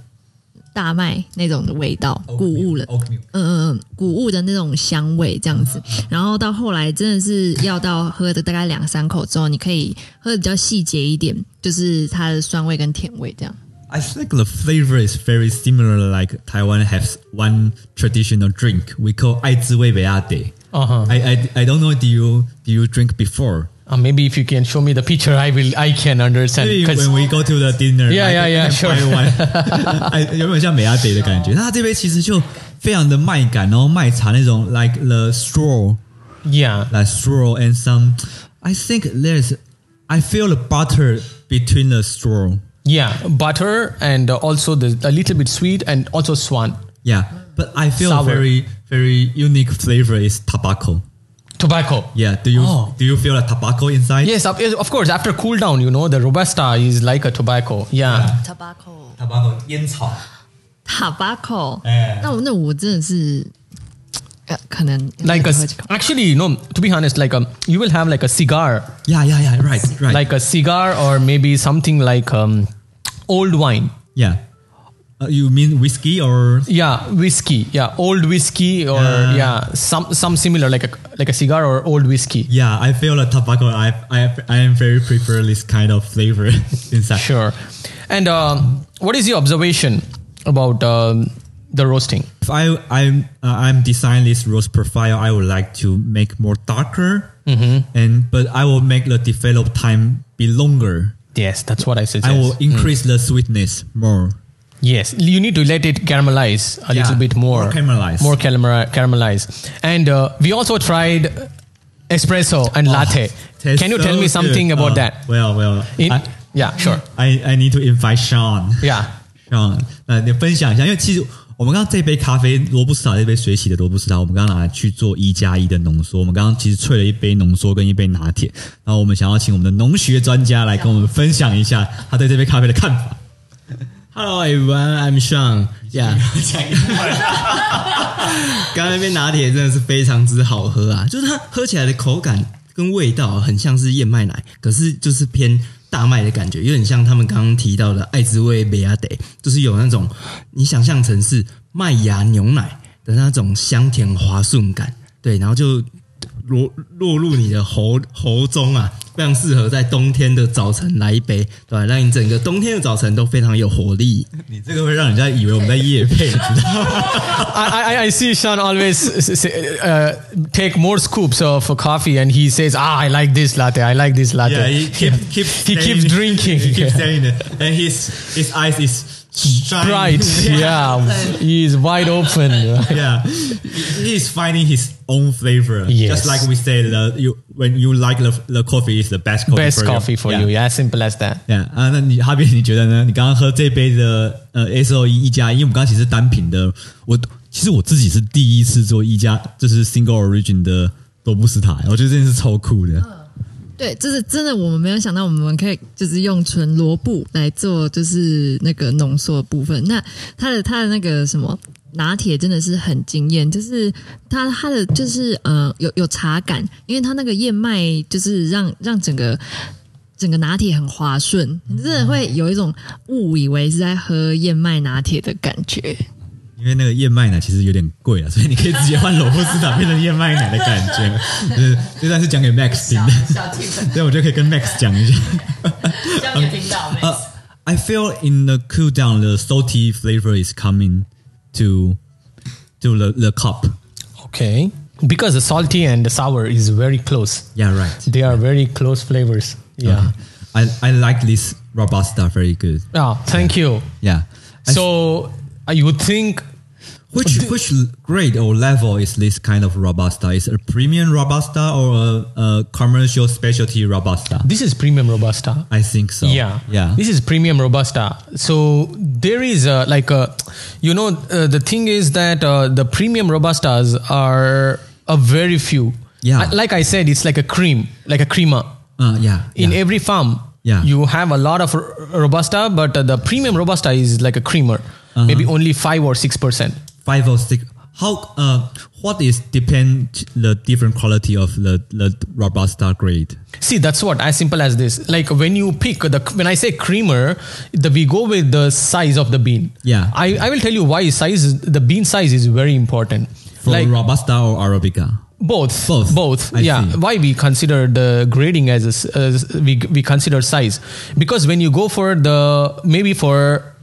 大麦那种的味道，谷物了。嗯嗯嗯，谷物的那种香味这样子，然后到后来真的是要到喝的大概两三口之后，你可以喝的比较细节一点，就是它的酸味跟甜味这样。I think the flavor is very similar. Like Taiwan has one traditional drink we call 爱滋味北亚 day. Uh-huh. I, I I don't know. Do you do you drink before? Uh, maybe if you can show me the picture, I will. I can understand. Maybe Uh, 'cause- when we go to the dinner, Yeah, I yeah, can- yeah, I can *laughs* sure. buy one. 哎，有没有像美亚得的感觉？那它这杯其实就非常的麦感，然后麦茶那种 like *laughs* the *laughs* straw, yeah, like straw and some. I think there's, I feel the butter between the straw. yeah, butter and uh, also the a little bit sweet and also swan Yeah, but I feel Sour. very very unique flavor is tobacco. tobacco. Yeah, do you Oh. do you feel a tobacco inside? Yes, of, yes, of course. After cool down, you know, the robusta is like a tobacco. Yeah. Tobacco。 tobacco 烟草。 Tobacco，哎那我那我真的是，呃，可能 Like a, 喝几口 actually, no. To be honest, like um, you will have like a cigar, Yeah, yeah, yeah. Right, right. like a cigar, or maybe something like um, old wine. yeah. uh, you mean whiskey or Yeah, whiskey. Yeah, old whiskey, or Yeah. yeah, some some similar like a like a cigar or old whiskey. Yeah, I feel the tobacco. I I I am very prefer this kind of flavor *laughs* inside. Sure. And um, what is your observation about um, the roasting? If I I'm uh, I'm design this roast profile, I would like to make more darker, and but I will make the develop time be longer. Yes, that's what I suggest. I will increase the sweetness more. Yes, you need to let it caramelize a Yeah, little bit more. more caramelize. More caramel- caramelize. And uh, we also tried espresso and latte. Tastes Can you so tell me good. something about Oh, that? Well, well, In, I, yeah, sure. I I need to invite Sean. Yeah. Sean，呃，你分享一下，因为其实我们刚刚这杯咖啡罗布斯塔这杯水洗的罗布斯塔，我们刚刚拿来去做一加一的浓缩。我们刚刚其实萃了一杯浓缩跟一杯拿铁，然后我们想要请我们的农学专家来跟我们分享一下他对这杯咖啡的看法。 Hello everyone, I'm Sean. Yeah，*laughs* 刚刚那杯拿铁真的是非常之好喝啊！就是它喝起来的口感跟味道很像是燕麦奶，可是就是偏大麦的感觉，有点像他们刚刚提到的爱滋味贝亚得，就是有那种你想象成是麦芽牛奶的那种香甜滑顺感，对，然后就落落入你的喉喉中啊，非常适合在冬天的早晨来一杯，对吧？让你整个冬天的早晨都非常有活力。你这个会让人家以为我们在夜配，你知道吗？I, I, I see Sean always say, uh, take more scoops of coffee and he says, ah, I like this latte. I like this latte. Yeah, he keep, keep He keeps drinking. He keeps saying it, and his his eyes is shine. Bright, yeah, he is wide open. *laughs* yeah, he is finding his own flavor. Yes. Just like we say, the you when you like the the coffee is the best coffee Best for coffee for you, yeah, simple as that. Yeah 啊，那你哈比你觉得呢？你刚刚喝这杯的呃 S O E 一加一，因为我们刚刚其实是单品的，我其实我自己是第一次做一加，就是 single origin 的罗布斯塔，我觉得这件事超酷的。 对，就是真的，我们没有想到我们可以就是用纯罗布来做，就是那个浓缩的部分。那它的它的那个什么拿铁真的是很惊艳，就是它它的就是呃有有茶感，因为它那个燕麦就是让 *laughs* 让整个。整个拿铁很滑顺，你真的会有一种误以为是在喝燕麦拿铁的感觉。因为那个燕麦奶其实有点贵了，所以你可以直接换罗布斯塔变成燕麦奶的感觉。就是这段是讲给 *laughs* Max 听的，所以我就可以跟 *laughs* Max 讲一下。这样也听到 *laughs* feel in the cool down, the salty flavor is coming to to the, the cup. Okay, because the salty and the sour is very close. Yeah, right. They are very close flavors. Yeah, okay. I I like this robusta very good. Yeah, thank yeah. you. Yeah. I so you think which which grade or level is this kind of robusta? Is it a premium robusta or a, a commercial specialty robusta? this is premium robusta. I think so. Yeah, yeah. This is premium robusta. So there is a, like a, you know, uh, the thing is that uh, the premium robustas are a very few. Yeah. Like I said, it's like a cream, like a crema. uh, yeah. In yeah. every farm, Yeah. you have a lot of robusta, but uh, the premium robusta is like a creamer, Uh-huh. maybe only five or six percent. Five or six. How uh what is depend the different quality of the the robusta grade? See, that's what as simple as this. Like when you pick the when I say creamer, the, we go with the size of the bean. Yeah. I, I will tell you why size the bean size is very important. For like robusta or arabica? both, Both. both. I yeah. see. Why we consider the grading as, a as we we consider size because when you go for the maybe for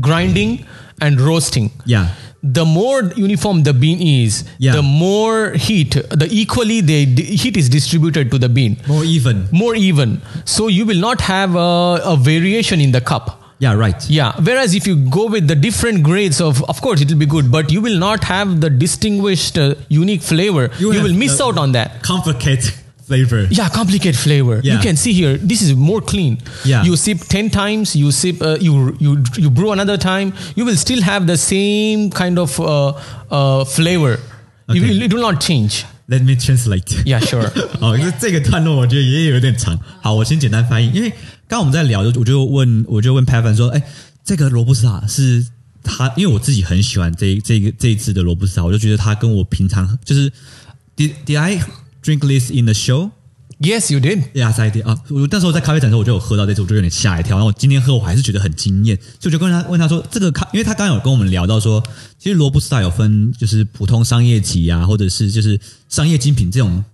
grinding and roasting, Yeah. The more uniform the bean is, Yeah. the more heat, the equally the d- heat is distributed to the bean More even. more even. So you will not have a, a variation in the cup. Yeah, right. Yeah. Whereas if you go with the different grades of, of course, it will be good, but you will not have the distinguished, uh, unique flavor. You, have will miss out on that. Complicated flavor. Yeah, complicated flavor. You Yeah. can see here. This is more clean. Yeah. You sip ten times. You sip. Uh, you you you brew another time. You will still have the same kind of uh, uh, flavor. You Okay. will, it will not change. Let me translate. Yeah, sure. *laughs* 哦，这这个段落我觉得也有点长。好，我先简单翻译，因为刚刚我们在聊，我就问，我就问 Pavan 说，哎，这个罗布斯塔是他，因为我自己很喜欢这这个这一支的罗布斯塔，我就觉得它跟我平常就是，Did Did I drink list in the show？yes, you did. Yes, I did 啊！我那时候在咖啡展的时候，我就有喝到这次，我就有点吓一跳。然后我今天喝，我还是觉得很惊艳，所以我就跟他问他说：“这个咖，因为他刚刚有跟我们聊到说，其实罗布斯塔有分就是普通商业级啊，或者是就是商业精品这种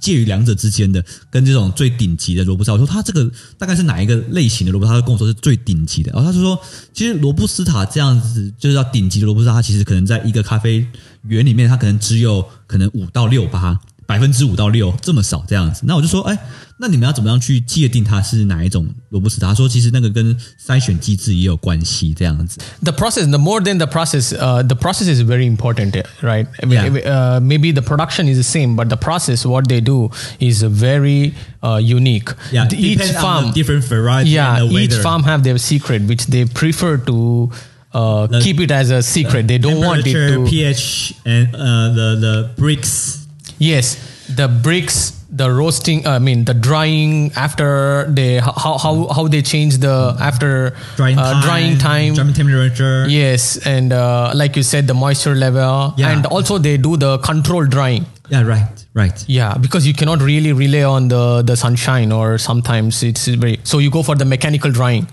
介于两者之间的，跟这种最顶级的罗布斯塔。我说他这个大概是哪一个类型的罗布斯塔？他就跟我说是最顶级的。然后他就说，其实罗布斯塔这样子就是要顶级的罗布斯塔，它其实可能在一个咖啡园里面，它可能只有可能五到六八。百分之五到六这么少这样子。那我就说，哎，那你们要怎么样去界定它是哪一种罗布斯塔？他说，其实那个跟筛选机制也有关系这样子。The process, the more than the process, uh, the process is very important, uh, right? Yeah. Uh, maybe the production is the same, but the process, what they do, is very uh, unique. Yeah, each farm different variety. Yeah, each farm have their secret, which they prefer to. Uh, the, keep it as a secret. The they don't want it to pH and uh, the the Brix yes the Brix the roasting i mean the drying after they how how, how they change the after Drying uh, time, drying time drying temperature. Yes, and uh, like you said, the moisture level, Yeah. and also they do the controlled drying. Yeah, right, right. Yeah, because you cannot really rely on the the sunshine, or sometimes it's very. So you go for the mechanical drying,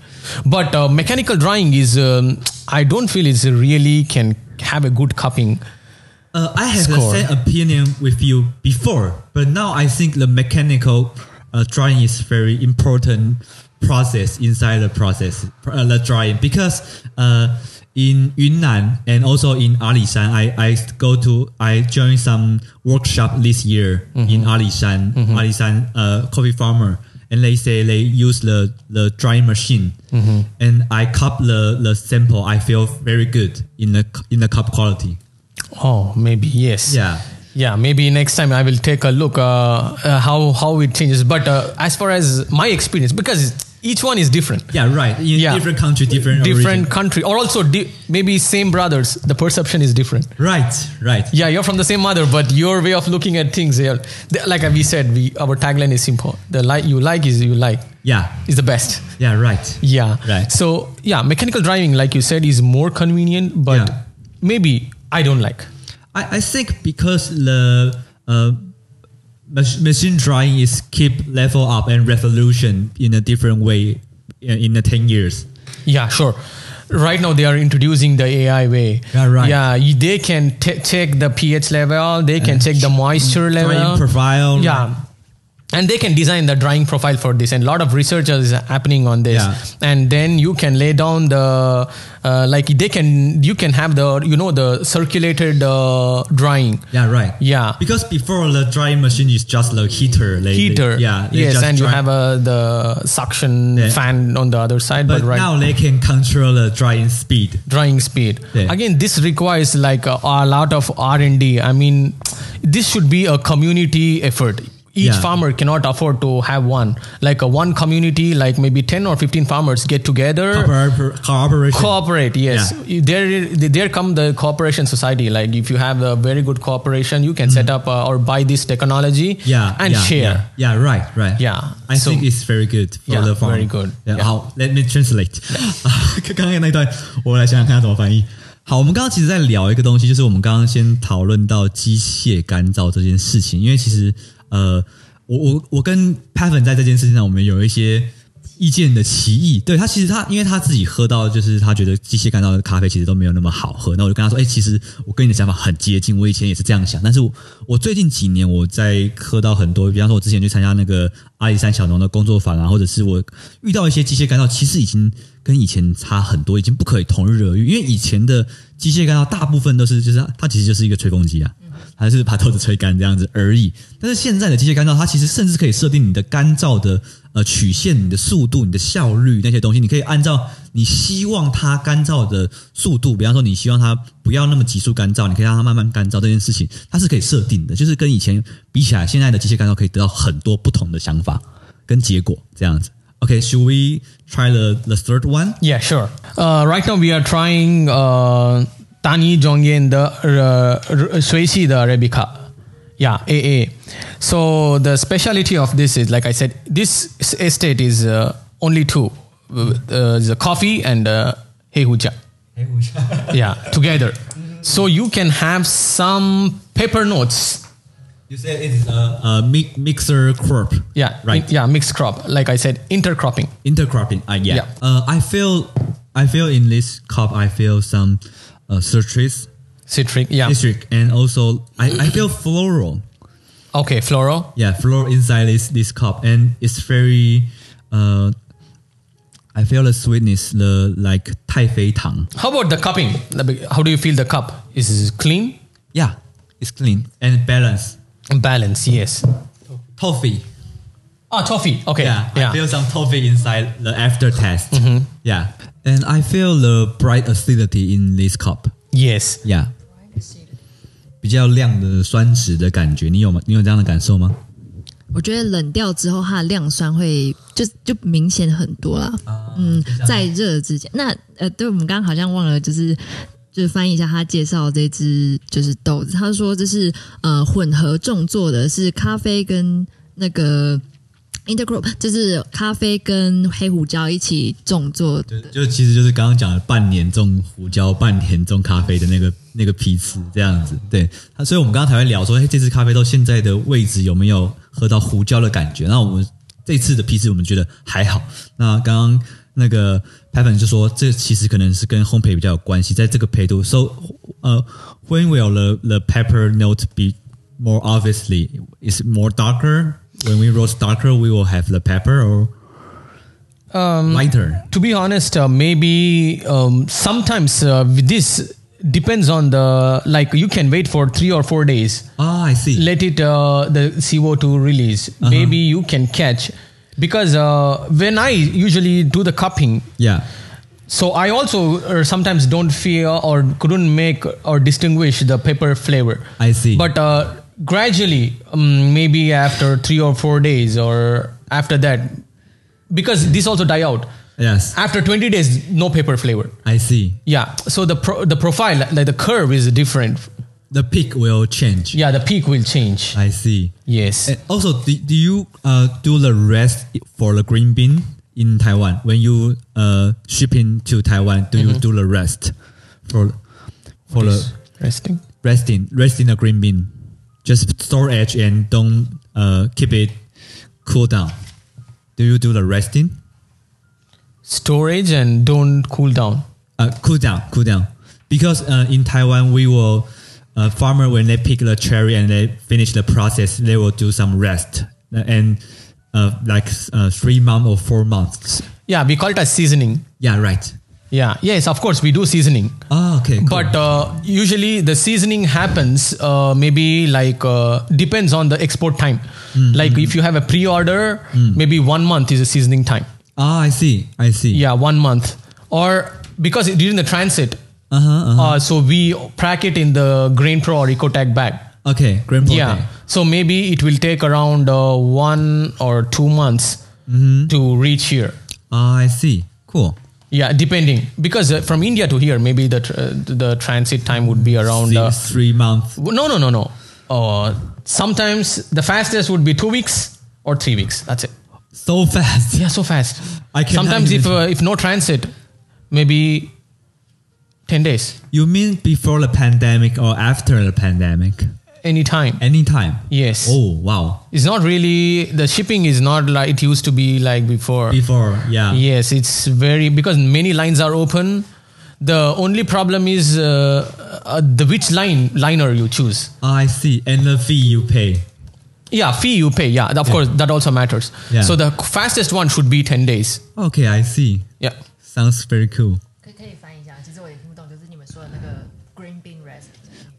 but uh, mechanical drying is um, I don't feel it's really can have a good cupping. Uh, I had Score. the same opinion with you before, but now I think the mechanical uh, drying is very important process inside the process, uh, the drying, because uh, in Yunnan and also in Alishan, I, I go to, I joined some workshop this year in Alishan, Alishan uh, coffee farmer. and they say they use the the drying machine, and I cup the the sample. I feel very good in the in the cup quality. Oh, maybe yes. Yeah. Yeah, maybe next time I will take a look uh, uh, how how it changes. But uh, as far as my experience, because each one is different. Yeah, right. In Yeah. different country, different different origin. country or also di- maybe same brothers the perception is different Right, right. yeah you're from the same mother but your way of looking at things yeah, like we said we our tagline is simple the like you like is you like Yeah, is the best yeah, right. yeah Right. so yeah mechanical driving like you said is more convenient but Yeah. maybe i don't like I, I think because the uh, mach- machine drying is keep level up and revolution in a different way in, in the 10 years. Yeah, sure. Right now they are introducing the AI way. Yeah, right. Yeah, they can t- check the pH level. They can check the moisture level. Profile. Yeah. And they can design the drying profile for this, and a lot of research is happening on this. Yeah. And then you can lay down the, uh, like they can, you can have the, you know, the circulated uh, drying. Yeah, right. Yeah. Because before the drying machine is just the heater. They, Heater. They, yeah. they Yes, just and you have a, the suction Yeah. fan on the other side. But, But right now they can control the drying speed. drying speed Yeah. again this requires like a, a lot of r&d i mean this should be a community effort each Yeah. farmer cannot afford to have one like a one community like maybe 10 or 15 farmers get together Cooper- Cooperation. cooperate yes Yeah. there there come the cooperation society like if you have a very good cooperation you can set up uh, or buy this technology Mm-hmm. yeah, and yeah, share Yeah, yeah, right, right. Yeah, I so- think it's very good for Yeah, the farm. very good. Yeah, ，Yeah. 好，Let me translate *laughs* 。刚刚那段，我来想想看要怎么翻译。好，我们刚刚其实在聊一个东西，就是我们刚刚先讨论到机械干燥这件事情，因为其实 呃，我我我跟 Pavan 在这件事情上，我们有一些意见的歧义。对他，其实他因为他自己喝到，就是他觉得机械干燥的咖啡其实都没有那么好喝。那我就跟他说，哎、其实我跟你的想法很接近，我以前也是这样想，但是我我最近几年我在喝到很多，比方说我之前去参加那个阿里山小农的工作坊啊，或者是我遇到一些机械干燥，其实已经跟以前差很多，已经不可以同日而语。因为以前的机械干燥大部分都是就是它其实就是一个吹风机啊，还是把豆子吹干这样子而已。但是现在的机械干燥，它其实甚至可以设定你的干燥的呃曲线、你的速度、你的效率那些东西，你可以按照你希望它干燥的速度，比方说你希望它不要那么急速干燥，你可以让它慢慢干燥这件事情，它是可以设定的，就是跟以前比起来，现在的机械干燥可以得到很多不同的想法跟结果这样子。OK，should we try the the third one? Yeah, sure. Uh, right now we are trying uh, Tani Zhongyan the uh, the Arabica. Yeah, AA. So the specialty of this is, like I said, this estate is uh, only two: uh, the coffee and uh, Heihuja. *laughs* yeah, together. So you can have some pepper notes. You said it is a, a mi- mixer crop. Yeah, right. in- yeah, mixed crop. Like I said, intercropping. Intercropping. Uh, yeah. Yeah. Uh, I feel, I feel in this cup, I feel some uh, citrus. Citric, yeah. Citric, and also I, I feel floral. Okay, floral. Yeah, floral inside this this cup, and it's very. Uh, I feel the sweetness, the like Tai Fei Tang. How about the cupping? How do you feel the cup? Is it clean? Yeah, it's clean and balanced. Balance, yes. Toffee. Ah, toffee. Okay. Yeah, yeah. I feel some toffee inside the aftertaste. Mm -hmm. Yeah. And I feel the bright acidity in this cup. yes. Yeah，比较亮的酸质的感觉，你有吗？你有这样的感受吗？我觉得冷掉之后，它的亮酸会就就明显很多啦。嗯，在热之前，那呃，对我们刚刚好像忘了，就是就是翻译一下他介绍这支就是豆子，他说这是呃混合种做的，是咖啡跟那个 intercrop，就是咖啡跟黑胡椒一起种做的。就就其实就是刚刚讲的半年种胡椒、半年种咖啡的那个那个批次这样子。对，他所以我们刚刚才会聊说，哎，这支咖啡豆现在的位置有没有喝到胡椒的感觉？那我们这次的批次我们觉得还好。那刚刚那个 Pavan 就说，这其实可能是跟烘焙比较有关系，在这个焙度。So 呃、when will the the pepper note be more obviously? Is it more darker? When we roast darker, we will have the pepper or Um, lighter. to be honest, uh, maybe um, sometimes uh, this depends on the like you can wait for three or four days. Ah, I see. Let it uh, the CO2 release. Maybe you can catch because uh, when I usually do the cupping, Yeah. so I also uh, sometimes don't feel or couldn't make or distinguish the pepper flavor. I see. But uh, gradually, um, maybe after three or four days or after that, because this also die out. Yes. After 20 days, no paper flavor. I see. Yeah. So the pro- the profile, like the curve, is different. The peak will change. Yeah, the peak will change. I see. Yes. And also, do, do you uh, do the rest for the green bean in Taiwan when you uh, shipping to Taiwan? Do you do the rest for for the Resting. resting resting the green bean? Just storage and don't uh, keep it cool down. Do you do the resting? Storage and don't cool down. Uh, cool down, cool down. Because uh, in Taiwan, we will uh, farmer when they pick the cherry and they finish the process, they will do some rest and uh, like uh, three months or four months. Yeah, we call it a seasoning. Yeah, right. Yeah. Yes, of course we do seasoning. Oh, okay. Cool. But uh, usually the seasoning happens uh, maybe like uh, depends on the export time. Like if you have a pre-order, maybe one month is a seasoning time. ah, I see. I see. Yeah, one month. Or because during the transit, Uh-huh, uh-huh. uh, so we pack it in the Grain Pro or Ecotact bag. Okay. Grandpa. Yeah. So maybe it will take around uh, one or two months to reach here. Ah, I see. Cool. Yeah, depending because uh, from India to here, maybe the tr- uh, the transit time would be around. Uh, three months. no, no, no, no. Uh, sometimes the fastest would be two weeks or three weeks. That's it. So fast. Yeah, so fast. I cannot Sometimes if uh, if no transit, maybe ten days, You mean before the pandemic or after the pandemic? Anytime. Anytime. Yes. Oh, wow. It's not really the shipping is not like it used to be like before. Before, yeah. Yes, it's very because many lines are open. The only problem is uh, uh, the which line liner you choose. Ah, I see. And the fee you pay. Yeah, fee you pay. Yeah, of course that also matters. Yeah. So the fastest one should be ten days. Okay, I see. Yeah. Sounds very cool.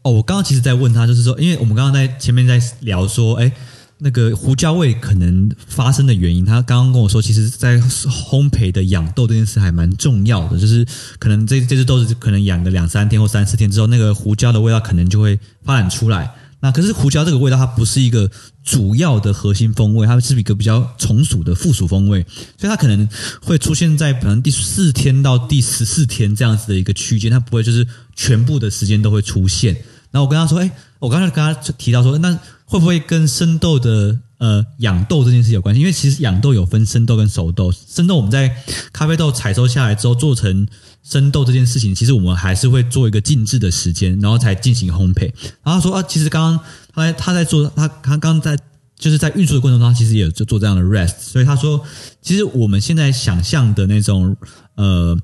哦，我刚刚其实在问他，就是说，因为我们刚刚在前面在聊说，哎，那个胡椒味可能发生的原因，他刚刚跟我说，其实，在烘焙的养豆这件事还蛮重要的，就是可能这这只豆子可能养个两三天或三四天之后，那个胡椒的味道可能就会发展出来。那可是胡椒这个味道，它不是一个主要的核心风味，它是一个比较从属的附属风味，所以它可能会出现在可能第四天到第十四天这样子的一个区间，它不会就是全部的时间都会出现。然后我跟他说，哎，我刚才跟他提到说，那会不会跟生豆的呃养豆这件事有关系？因为其实养豆有分生豆跟熟豆，生豆我们在咖啡豆采收下来之后做成生豆这件事情，其实我们还是会做一个静置的时间，然后才进行烘焙。然后他说啊，其实刚刚他在他在做他他刚在就是在运输的过程中，其实也有做做这样的 rest。所以他说，其实我们现在想象的那种呃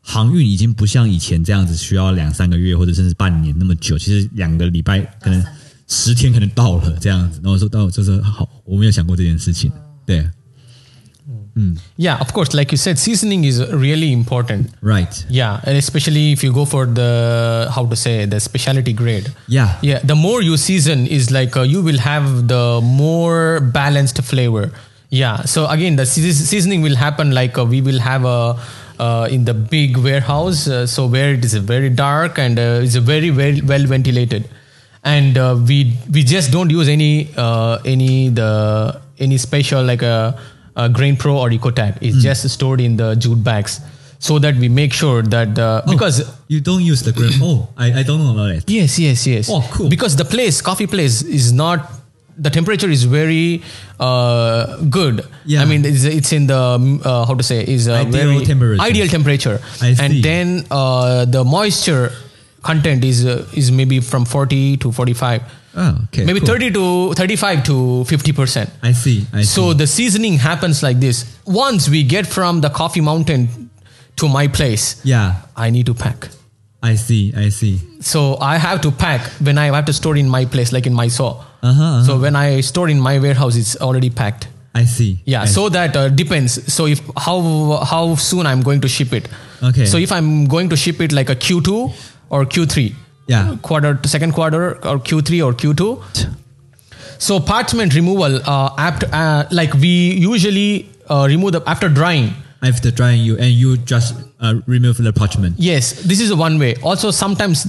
航运已经不像以前这样子需要两三个月或者甚至半年那么久，其实两个礼拜可能十天可能到了这样子。然后说到就是好，我没有想过这件事情，对Yeah, of course. Like you said, seasoning is really important. ，right， Yeah, and especially if you go for the how to say the specialty grade. yeah， Yeah, the more you season is like uh, you will have the more balanced flavor. Yeah. So again, the seas- seasoning will happen like uh, we will have a uh, in the big warehouse. Uh, so where it is very dark and uh, it's very very well ventilated, and uh, we we just don't use any uh, any the any special like a, a Grain Pro or Ecotact. It's just stored in the jute bags. So that we make sure that uh, because you don't use the grain oh, I I don't know about it. Yes, yes, yes. Oh, cool. Because the place, coffee place, is not. The temperature is very uh, good. Yeah. I mean, it's, it's in the um, uh, how to say is a Ideal very temperature. ideal temperature. I see. And then uh, the moisture content is uh, is maybe from forty to forty five. Oh, okay, Maybe cool. thirty to thirty five to fifty percent. I see. I see. So the seasoning happens like this. Once we get from the coffee mountain to my place, yeah, I need to pack. I see. I see. So I have to pack when I have to store in my place, like in my saw. Uh huh. So when I store in my warehouse, it's already packed. I see. Yeah. I So that uh, depends. So if how how soon I'm going to ship it. Okay. So if I'm going to ship it like a Q2 or Q3. Yeah. Quarter second quarter or Q3 or Q2. So parchment removal, uh, apt, uh, like we usually uh, remove the after drying. After drying you and you just uh, remove the parchment. Yes, this is one way. Also, sometimes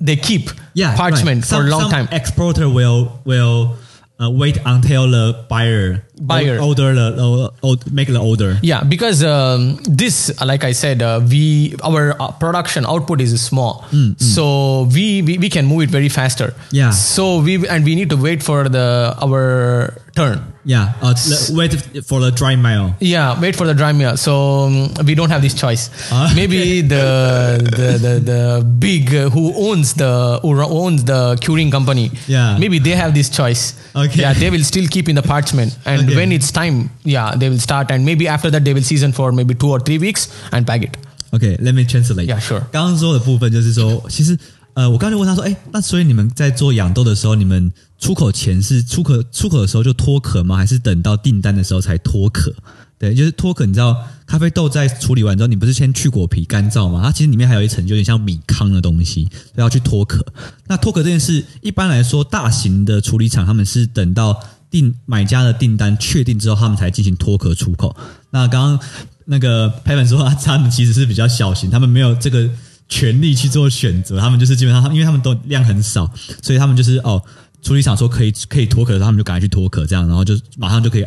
they keep Yeah, parchment right. for a long some time. Exporter will will uh, wait until the buyer Buyer. order the uh, make the order. Yeah, because um, this, like I said, uh, we our uh, production output is small, so we, we we can move it very faster. Mm, Yeah. So we and we need to wait for the our turn. Yeah, uh, wait for the dry mill. Yeah, wait for the dry mill. So um, we don't have this choice. Ah, *laughs* Maybe the, the the the big uh, who owns the who owns the curing company. Yeah. Maybe they have this choice. Okay. Yeah, they will still keep in the parchment, and When it's time, yeah, they will start, and maybe after that they will season for maybe two or three weeks and pack it. Okay, let me translate. Yeah, sure. 刚刚说的部分就是说，其实呃，我刚才问他说，哎，那所以你们在做养豆的时候，你们出口前是出口出口的时候就脱壳吗？还是等到订单的时候才脱壳？对，就是脱壳。你知道，咖啡豆在处理完之后，你不是先去果皮干燥吗？它其实里面还有一层有点像米糠的东西，所以要去脱壳。那脱壳这件事，一般来说，大型的处理厂他们是等到订买家的订单确定之后，他们才进行脱壳出口。那刚刚那个 Pavan 说，他他们其实是比较小型，他们没有这个权利去做选择，他们就是基本上，因为他们都量很少，所以他们就是哦，处理厂说可以可以脱壳他们就赶快去脱壳，这样，然后就马上就可以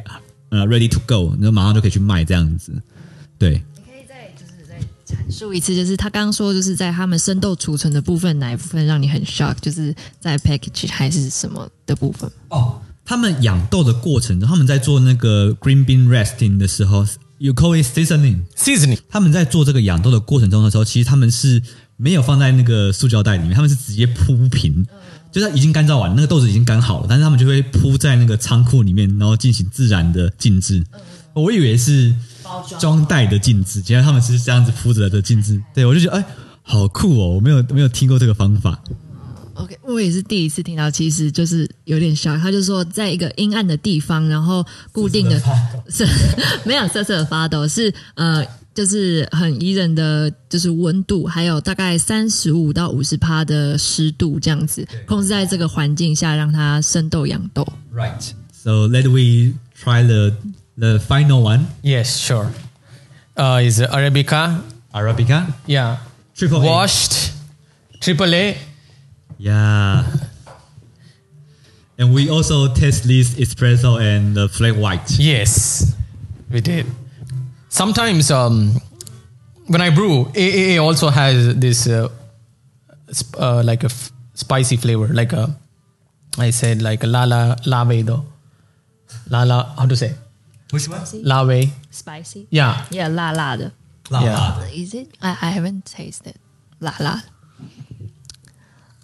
呃 ready to go，然后马上就可以去卖这样子。对，你可以再就是再阐述一次，就是他刚刚说，就是在他们生豆储存的部分，哪一部分让你很 shock？就是在 package 还是什么的部分？哦，他们养豆的过程中，他们在做那个 green bean resting 的时候，you call it seasoning。Seasoning. 他们在做这个养豆的过程中的时候，其实他们是没有放在那个塑胶袋里面，他们是直接铺平，就是已经干燥完，那个豆子已经干好了，但是他们就会铺在那个仓库里面，然后进行自然的静置。我以为是装袋的静置，结果他们是这样子铺着的静置。*laughs* 对我就觉得哎，好酷哦！我没有没有听过这个方法。OK，我也是第一次听到，其实就是有点 shock。他就说，在一个阴暗的地方，然后固定的是没有瑟瑟发抖，是呃，就是很宜人的，就是温度，还有大概三十五到五十帕的湿度这样子，控制在这个环境下，让它生豆养豆。Right. So let we try the the final one, Yes, sure. Uh, is Arabica? Arabica. Yeah. Triple A. Washed. Triple A. Yeah. *laughs* and we also test this espresso and the flat white. Yes, we did. Sometimes um, when I brew, AAA also has this uh, sp- uh, like a f- spicy flavor, like a I said like a lala lave though. Lala, how to say? Which one? Lave. Spicy. Yeah. Yeah, la la. Yeah. Is it? I, I haven't tasted la la.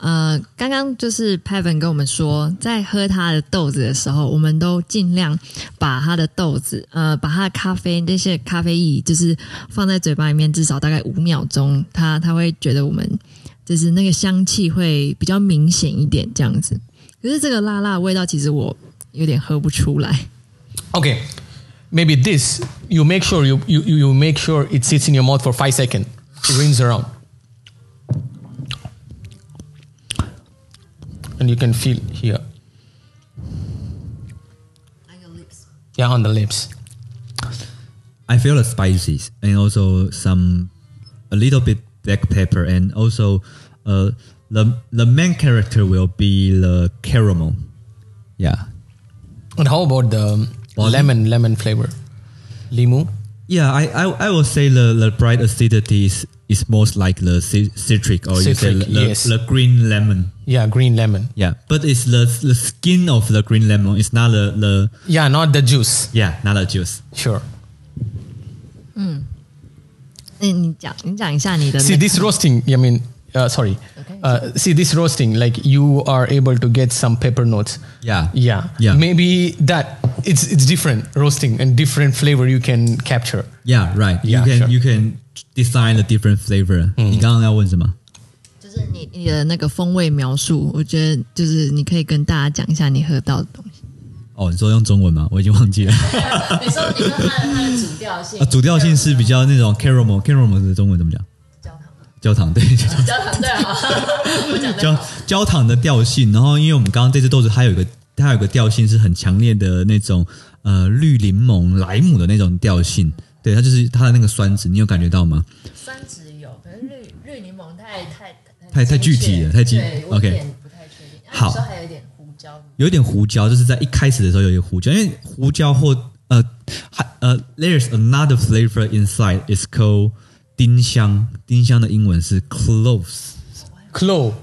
呃，刚刚就是 Pavan 跟我们说，在喝他的豆子的时候，我们都尽量把他的豆子，呃，把他的咖啡那些咖啡液，就是放在嘴巴里面，至少大概五秒钟，他他会觉得我们就是那个香气会比较明显一点，这样子。可是这个辣辣的味道，其实我有点喝不出来。Okay. Maybe this you make sure you, you, you make sure it sits in your mouth for five seconds. Rinse around. And you can feel here. Yeah, on the lips. I feel the spices and also some a little bit black pepper and also uh the the main character will be the caramel. Yeah. And how about the Volume? lemon lemon flavor? Limu? Yeah, I, I I will say the, the bright acidity is, is most like the citric or you say the, yes. the green lemon. Yeah, green lemon. Yeah, but it's the the skin of the green lemon. It's not the, the Yeah, not the juice. yeah, not the juice. Sure. 嗯，你讲你讲一下你的 See 那个 this roasting. I mean, uh, sorry. Okay. Uh, see this roasting. Like you are able to get some pepper notes. Yeah. Yeah. Yeah. Maybe that it's it's different roasting and different flavor you can capture. Yeah, right. Yeah, you can sure. you can design the different flavor. 你刚刚要问什么？ 就是你你的那个风味描述，我觉得就是你可以跟大家讲一下你喝到的东西。哦，你说用中文吗？我已经忘记了。*laughs* 你说你说它的它的主调性啊，主调性是比较那种 caramel，caramel 的中文怎么讲？焦糖，焦糖，对，焦焦糖对啊，*laughs* 我讲焦焦糖的调性。然后，因为我们刚刚这只豆子它有一个它有个调性是很强烈的那种呃绿柠檬、莱姆的那种调性。对，它就是它的那个酸质，你有感觉到吗？酸质太太太具体了太具对我有 OK 点不太确定。啊好有时候还有一点胡椒，有一点胡椒，就是在一开始的时候有一点胡椒，因为胡椒或呃还呃，there's another flavor inside is called 丁香，丁香的英文是 cloves。 Clove.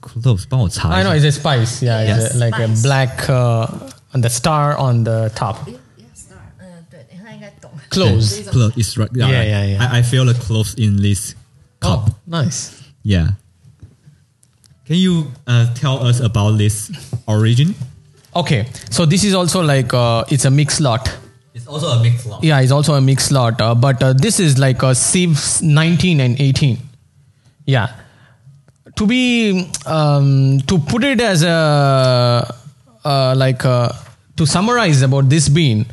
cloves，帮我查 I 一 know 下。 it's a spice. Yeah, it's Yes. a, like a Spice. black uh, and the star on the top. 嗯，对，他应该懂。 Cloves. Clove is right. Yeah, yeah, yeah. I, I feel the cloves in this cup. Oh, nice. Yeah. Can you uh, tell us about this origin? Okay, so this is also like uh, it's a mix lot. It's also a mixed lot. Yeah, it's also a mix lot, uh, but uh, this is like a Civ 19 and 18. Yeah. To be um, to put it as a uh, like uh, to summarize about this bean,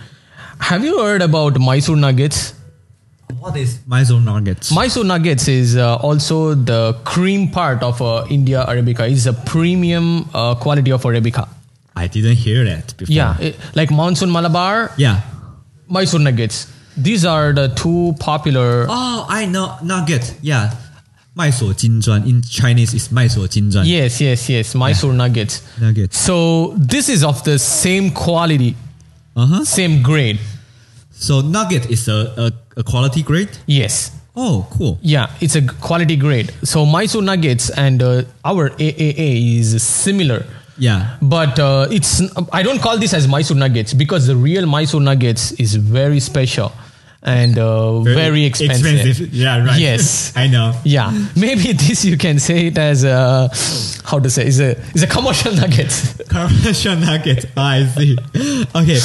have you heard about Mysore nuggets? What is Mysore nuggets? Mysore nuggets is uh, also the cream part of uh, India Arabica. It's a premium uh, quality of Arabica. I didn't hear that before. Yeah, it, like monsoon Malabar. Yeah, Mysore nuggets. These are the two popular. Oh, I know nugget. Yeah, Mysore Jinzhuan in Chinese is Mysore Jinzhuan. Yes, yes, yes. Mysore yeah. nuggets. Nuggets. So this is of the same quality, uh-huh. same grade. So nugget is a, a a quality grade. Yes. Oh, cool. Yeah, it's a quality grade. So Mysore nuggets and uh, our AAA is similar. Yeah. But uh, it's I don't call this as Mysore nuggets because the real Mysore nuggets is very special and uh, very, expensive. Yeah, right. Yes. *laughs* I know. Yeah, maybe *laughs* this you can say it as a how to say is a is a commercial *laughs* nuggets. Commercial nugget. I see. Okay,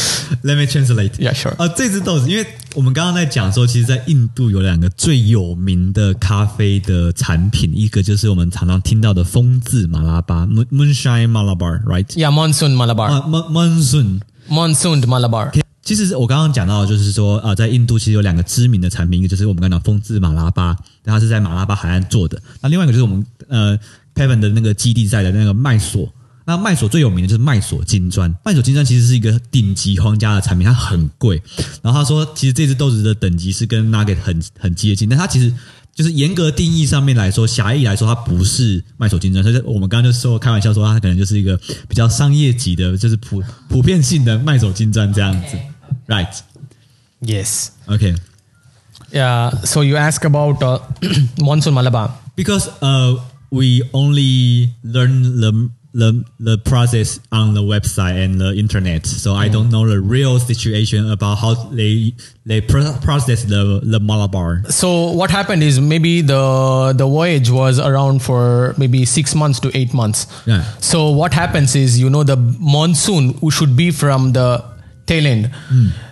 let me translate. Yeah, sure. 呃，这只豆子，因为 我们刚刚在讲说，其实，在印度有两个最有名的咖啡的产品，一个就是我们常常听到的风字马拉巴 （Moon Moonshine Malabar），right？Yeah, monsoon Malabar, monsoon。monsoon Malabar. 其实我刚刚讲到，的就是说，呃，在印度其实有两个知名的产品，一个就是我们刚刚讲风字马拉巴，它是在马拉巴海岸做的；那另外一个就是我们呃 Kevin 的那个基地在的那个麦索。那麦索最有名的就是麦索金砖，麦索金砖其实是一个顶级皇家的产品，它很贵。然后他说，其实这只豆子的等级是跟 Nugget 很很接近，但它其实就是严格定义上面来说，狭义来说，它不是麦索金砖，所以我们刚刚就说开玩笑说，它可能就是一个比较商业级的，就是普普遍性的麦索金砖这样子。Right. Yes. Okay. Yeah. So you ask about uh, *clears throat* monsoon Malabar. Because uh, we only learn the the the process on the website and the internet, so I don't know the real situation about how they they pro- process the the Malabar. So what happened is maybe the the voyage was around for maybe six months to eight months. Yeah. So what happens is you know the monsoon should be from the tail end.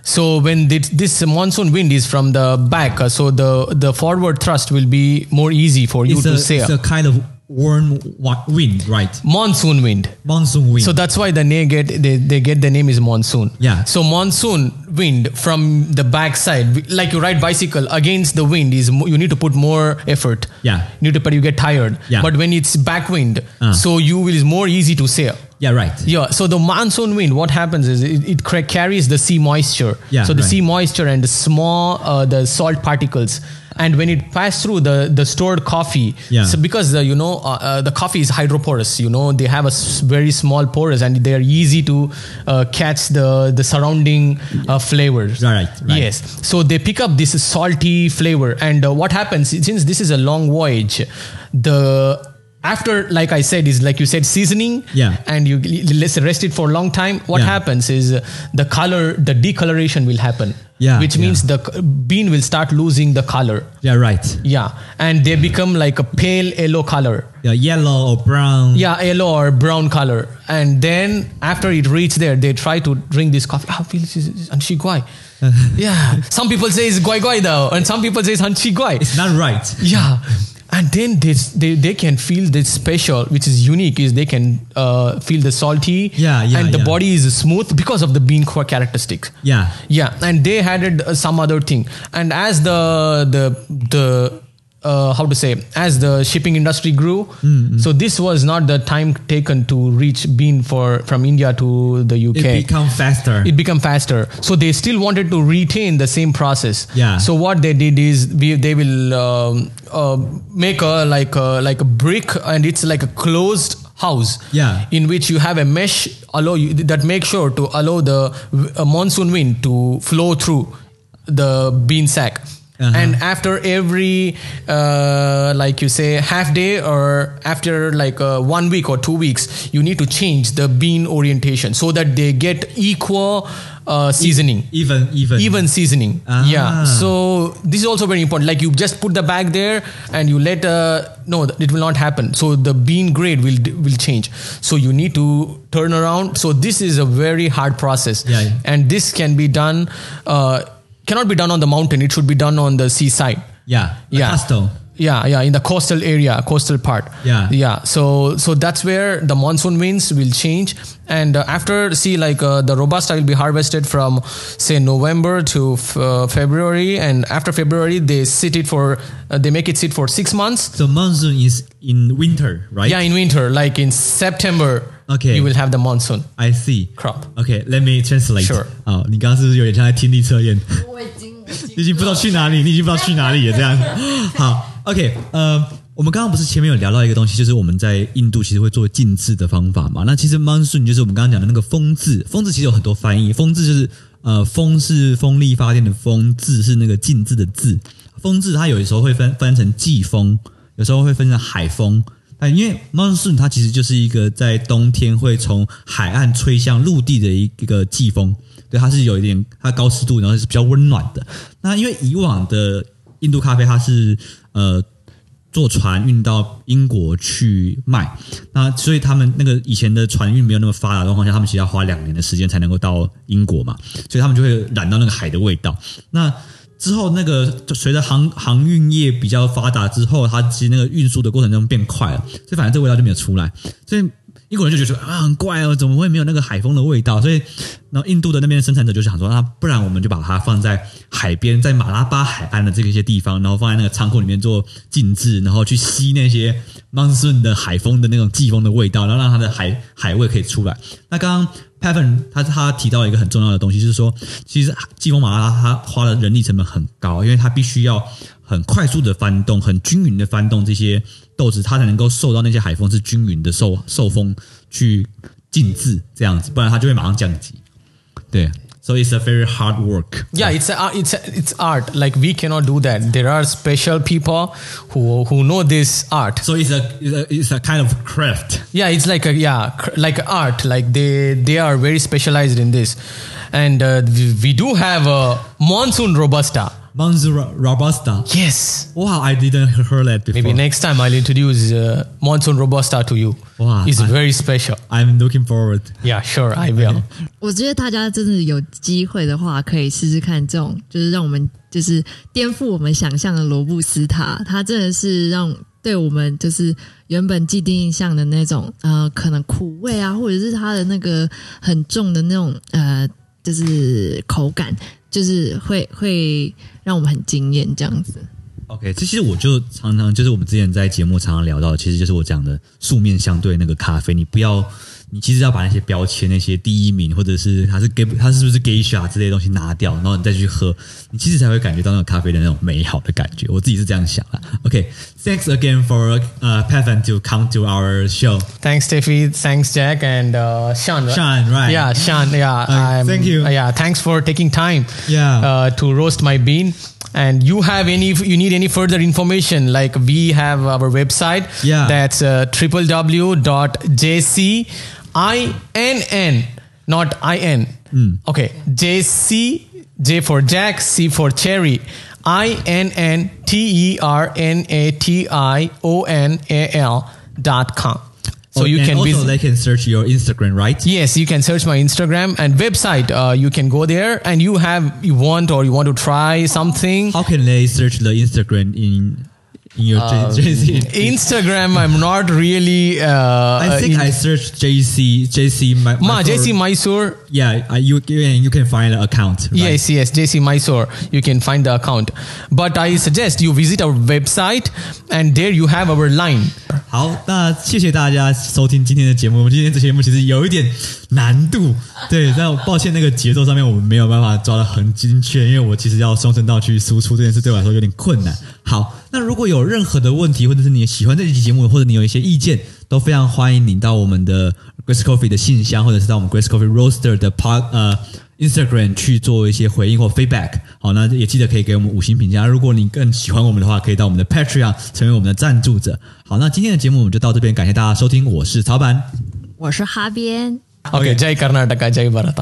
So when this, this monsoon wind is from the back, uh, so the the forward thrust will be more easy for you It's to a, sail. it's a kind of warm wind, right? monsoon wind. Monsoon wind. So that's why the name get they, they get the name is monsoon. Yeah. So monsoon wind from the backside, like you ride bicycle against the wind is you need to put more effort. Yeah. You need to, but you get tired. Yeah. But when it's back wind, Uh. so you will is more easy to sail. yeah, right. Yeah. So the monsoon wind, what happens is it, it cra- carries the sea moisture. Yeah, So the right. sea moisture and the small uh, the salt particles. And when it passes through the, the stored coffee, Yeah. so because uh, you know uh, uh, the coffee is hydroporous, you know they have a s- very small pores and they are easy to uh, catch the the surrounding uh, flavors. Right, right. Yes. So they pick up this salty flavor, and uh, what happens since this is a long voyage, the after like I said is like you said seasoning, Yeah. and you let's rest it for a long time. What Yeah. happens is the color, the decoloration will happen. Yeah, which means the bean will start losing the color. Yeah, right. Yeah, and they become like a pale yellow color. Yeah, yellow or brown. Yeah, yellow or brown color. And then after it reaches there, they try to drink this coffee. Ah, feel this is anchi guai. *laughs* yeah, some people say it's guai guai though, and some people say it's anchi guai. It's not right. Yeah. *laughs* And then they, they, they can feel this special, which is unique, is they can uh, feel the salty Yeah, yeah, and the yeah. body is smooth because of the bean core characteristics. Yeah. Yeah, and they added uh, some other thing. And as the the the uh, how to say as the shipping industry grew so this was not the time taken to reach bean for from india to the uk It become faster. it become faster so they still wanted to retain the same process Yeah. so what they did is we, they will um, uh, make a like a like a brick and it's like a closed house Yeah. in which you have a mesh allow you that make sure to allow the uh, monsoon wind to flow through the bean sack Uh-huh. and after every uh, like you say half day or after like uh, one week or two weeks you need to change the bean orientation so that they get equal uh, seasoning. even even. Even seasoning. Ah. yeah. So this is also very important. Like you just put the bag there and you let uh, no it will not happen. So the bean grade will will change. So you need to turn around. So this is a very hard process. Yeah, yeah. and this can be done uh, cannot be done on the mountain. It should be done on the seaside. Yeah yeah. coastal. yeah yeah in the coastal area coastal part. Yeah. yeah so so that's where the monsoon winds will change. And uh, after see like uh, the robusta will be harvested from say november to f- uh, february. And after february they sit it for uh, they make it sit for six months. So monsoon is in winter, right? yeah in winter like in september Okay. you will have the monsoon I see. crop Okay, let me translate. Sure. 好，你刚刚是不是有点像在听力测验？我已经你已经不知道去哪里，你已经不知道去哪里了，这样。*laughs* 好，OK，呃，我们刚刚不是前面有聊到一个东西，就是我们在印度其实会做静置的方法嘛。那其实 monsoon 就是我们刚刚讲的那个风字，风字其实有很多翻译，风字就是呃，风是风力发电的风，字是那个静置的字。风字它有的时候会分分成季风，有时候会分成海风。但因为 monsoon 它其实就是一个在冬天会从海岸吹向陆地的一一个季风，对，它是有一点它高湿度，然后是比较温暖的。那因为以往的印度咖啡它是呃坐船运到英国去卖，那所以他们那个以前的船运没有那么发达的状况下，他们其实要花两年的时间才能够到英国嘛，所以他们就会染到那个海的味道。那之后，那个就随着航航运业比较发达之后，它其实那个运输的过程中变快了，所以反正这味道就没有出来。所以英国人就觉得啊很怪哦，怎么会没有那个海风的味道？所以，然后印度的那边生产者就想说，那不然我们就把它放在海边，在马拉巴海岸的这些地方，然后放在那个仓库里面做静置，然后去吸那些 monsoon 的海风的那种季风的味道，然后让它的海海味可以出来。那刚刚 Pavan 他他提到一个很重要的东西，就是说，其实季风马拉巴它花的人力成本很高，因为它必须要很快速的翻动、很均匀的翻动这些豆子，它才能够受到那些海风是均匀的受受风去浸渍这样子，不然它就会马上降级。对，so it's a very hard work. yeah it's a, it's a, it's art. Like we cannot do that. There are special people who who know this art. So it's a it's a, it's a kind of craft. yeah it's like a yeah like art. Like they they are very specialized in this. And uh, we, we do have a monsoon robusta Monsoon Robusta. Yes. Wow, I didn't hear that before. Maybe next time I'll introduce uh, Monsoon Robusta to you. Wow, it's I, very special. I'm looking forward. Yeah, sure, I will. 我觉得大家真的有机会的话，可以试试看这种，就是让我们就是颠覆我们想象的罗布斯塔，它真的是让对我们就是原本既定印象的那种呃，可能苦味啊，或者是它的那个很重的那种呃。就是口感，就是会会让我们很惊艳这样子。OK，这其实我就常常就是我们之前在节目常常聊到，其实就是我讲的素面相对那个咖啡，你不要，你其实要把那些标签、那些第一名或者是它是 gay gay shot 之类的东西拿掉，然后你再去喝，你其实才会感觉到那种咖啡的那种美好的感觉。我自己是这样想的。OK，thanks、okay, again for uh Pavan to come to our show. Thanks, Tiffy. Thanks, Jack and uh, Sean. Sean, right? Yeah, Sean. Yeah, thank you. Yeah, thanks for taking time. Yeah, uh, to roast my bean and you have any you need any further information like we have our website yeah that's uh, www.jc www.jcinn, not in. Okay. J C J for Jack, C for Cherry. I N N T E R N A T I O N A L dot com. So you Oh, and can also visit. they can search your Instagram, right? Yes, you can search my Instagram and website. Uh, you can go there and you have you want or you want to try something. How can they search the Instagram in in your Uh, J- JC. Instagram, I'm not really. Uh, I think in- I searched JC JC my, Ma, my JC Mysore. Yeah, I, you you can- you can find an account. right? Yes, yes, JC Mysore. You can find the account. But I suggest you visit our website and there you have our line. *laughs* 好，那谢谢大家收听今天的节目。我们今天这节目其实有一点 难度，对，但抱歉那个节奏上面我们没有办法抓得很精确，因为我其实要双声道去输出这件事对我来说有点困难。好，那如果有任何的问题，或者是你喜欢这期节目，或者你有一些意见，都非常欢迎你到我们的 Grace Coffee 的信箱，或者是到我们 Grace Coffee Roaster 的 pod 呃 Instagram 去做一些回应或 feedback。好，那也记得可以给我们五星评价。如果你更喜欢我们的话，可以到我们的 Patreon 成为我们的赞助者。好，那今天的节目我们就到这边，感谢大家收听，我是曹板。我是哈边。ओके Jai Karnataka Jai Bharat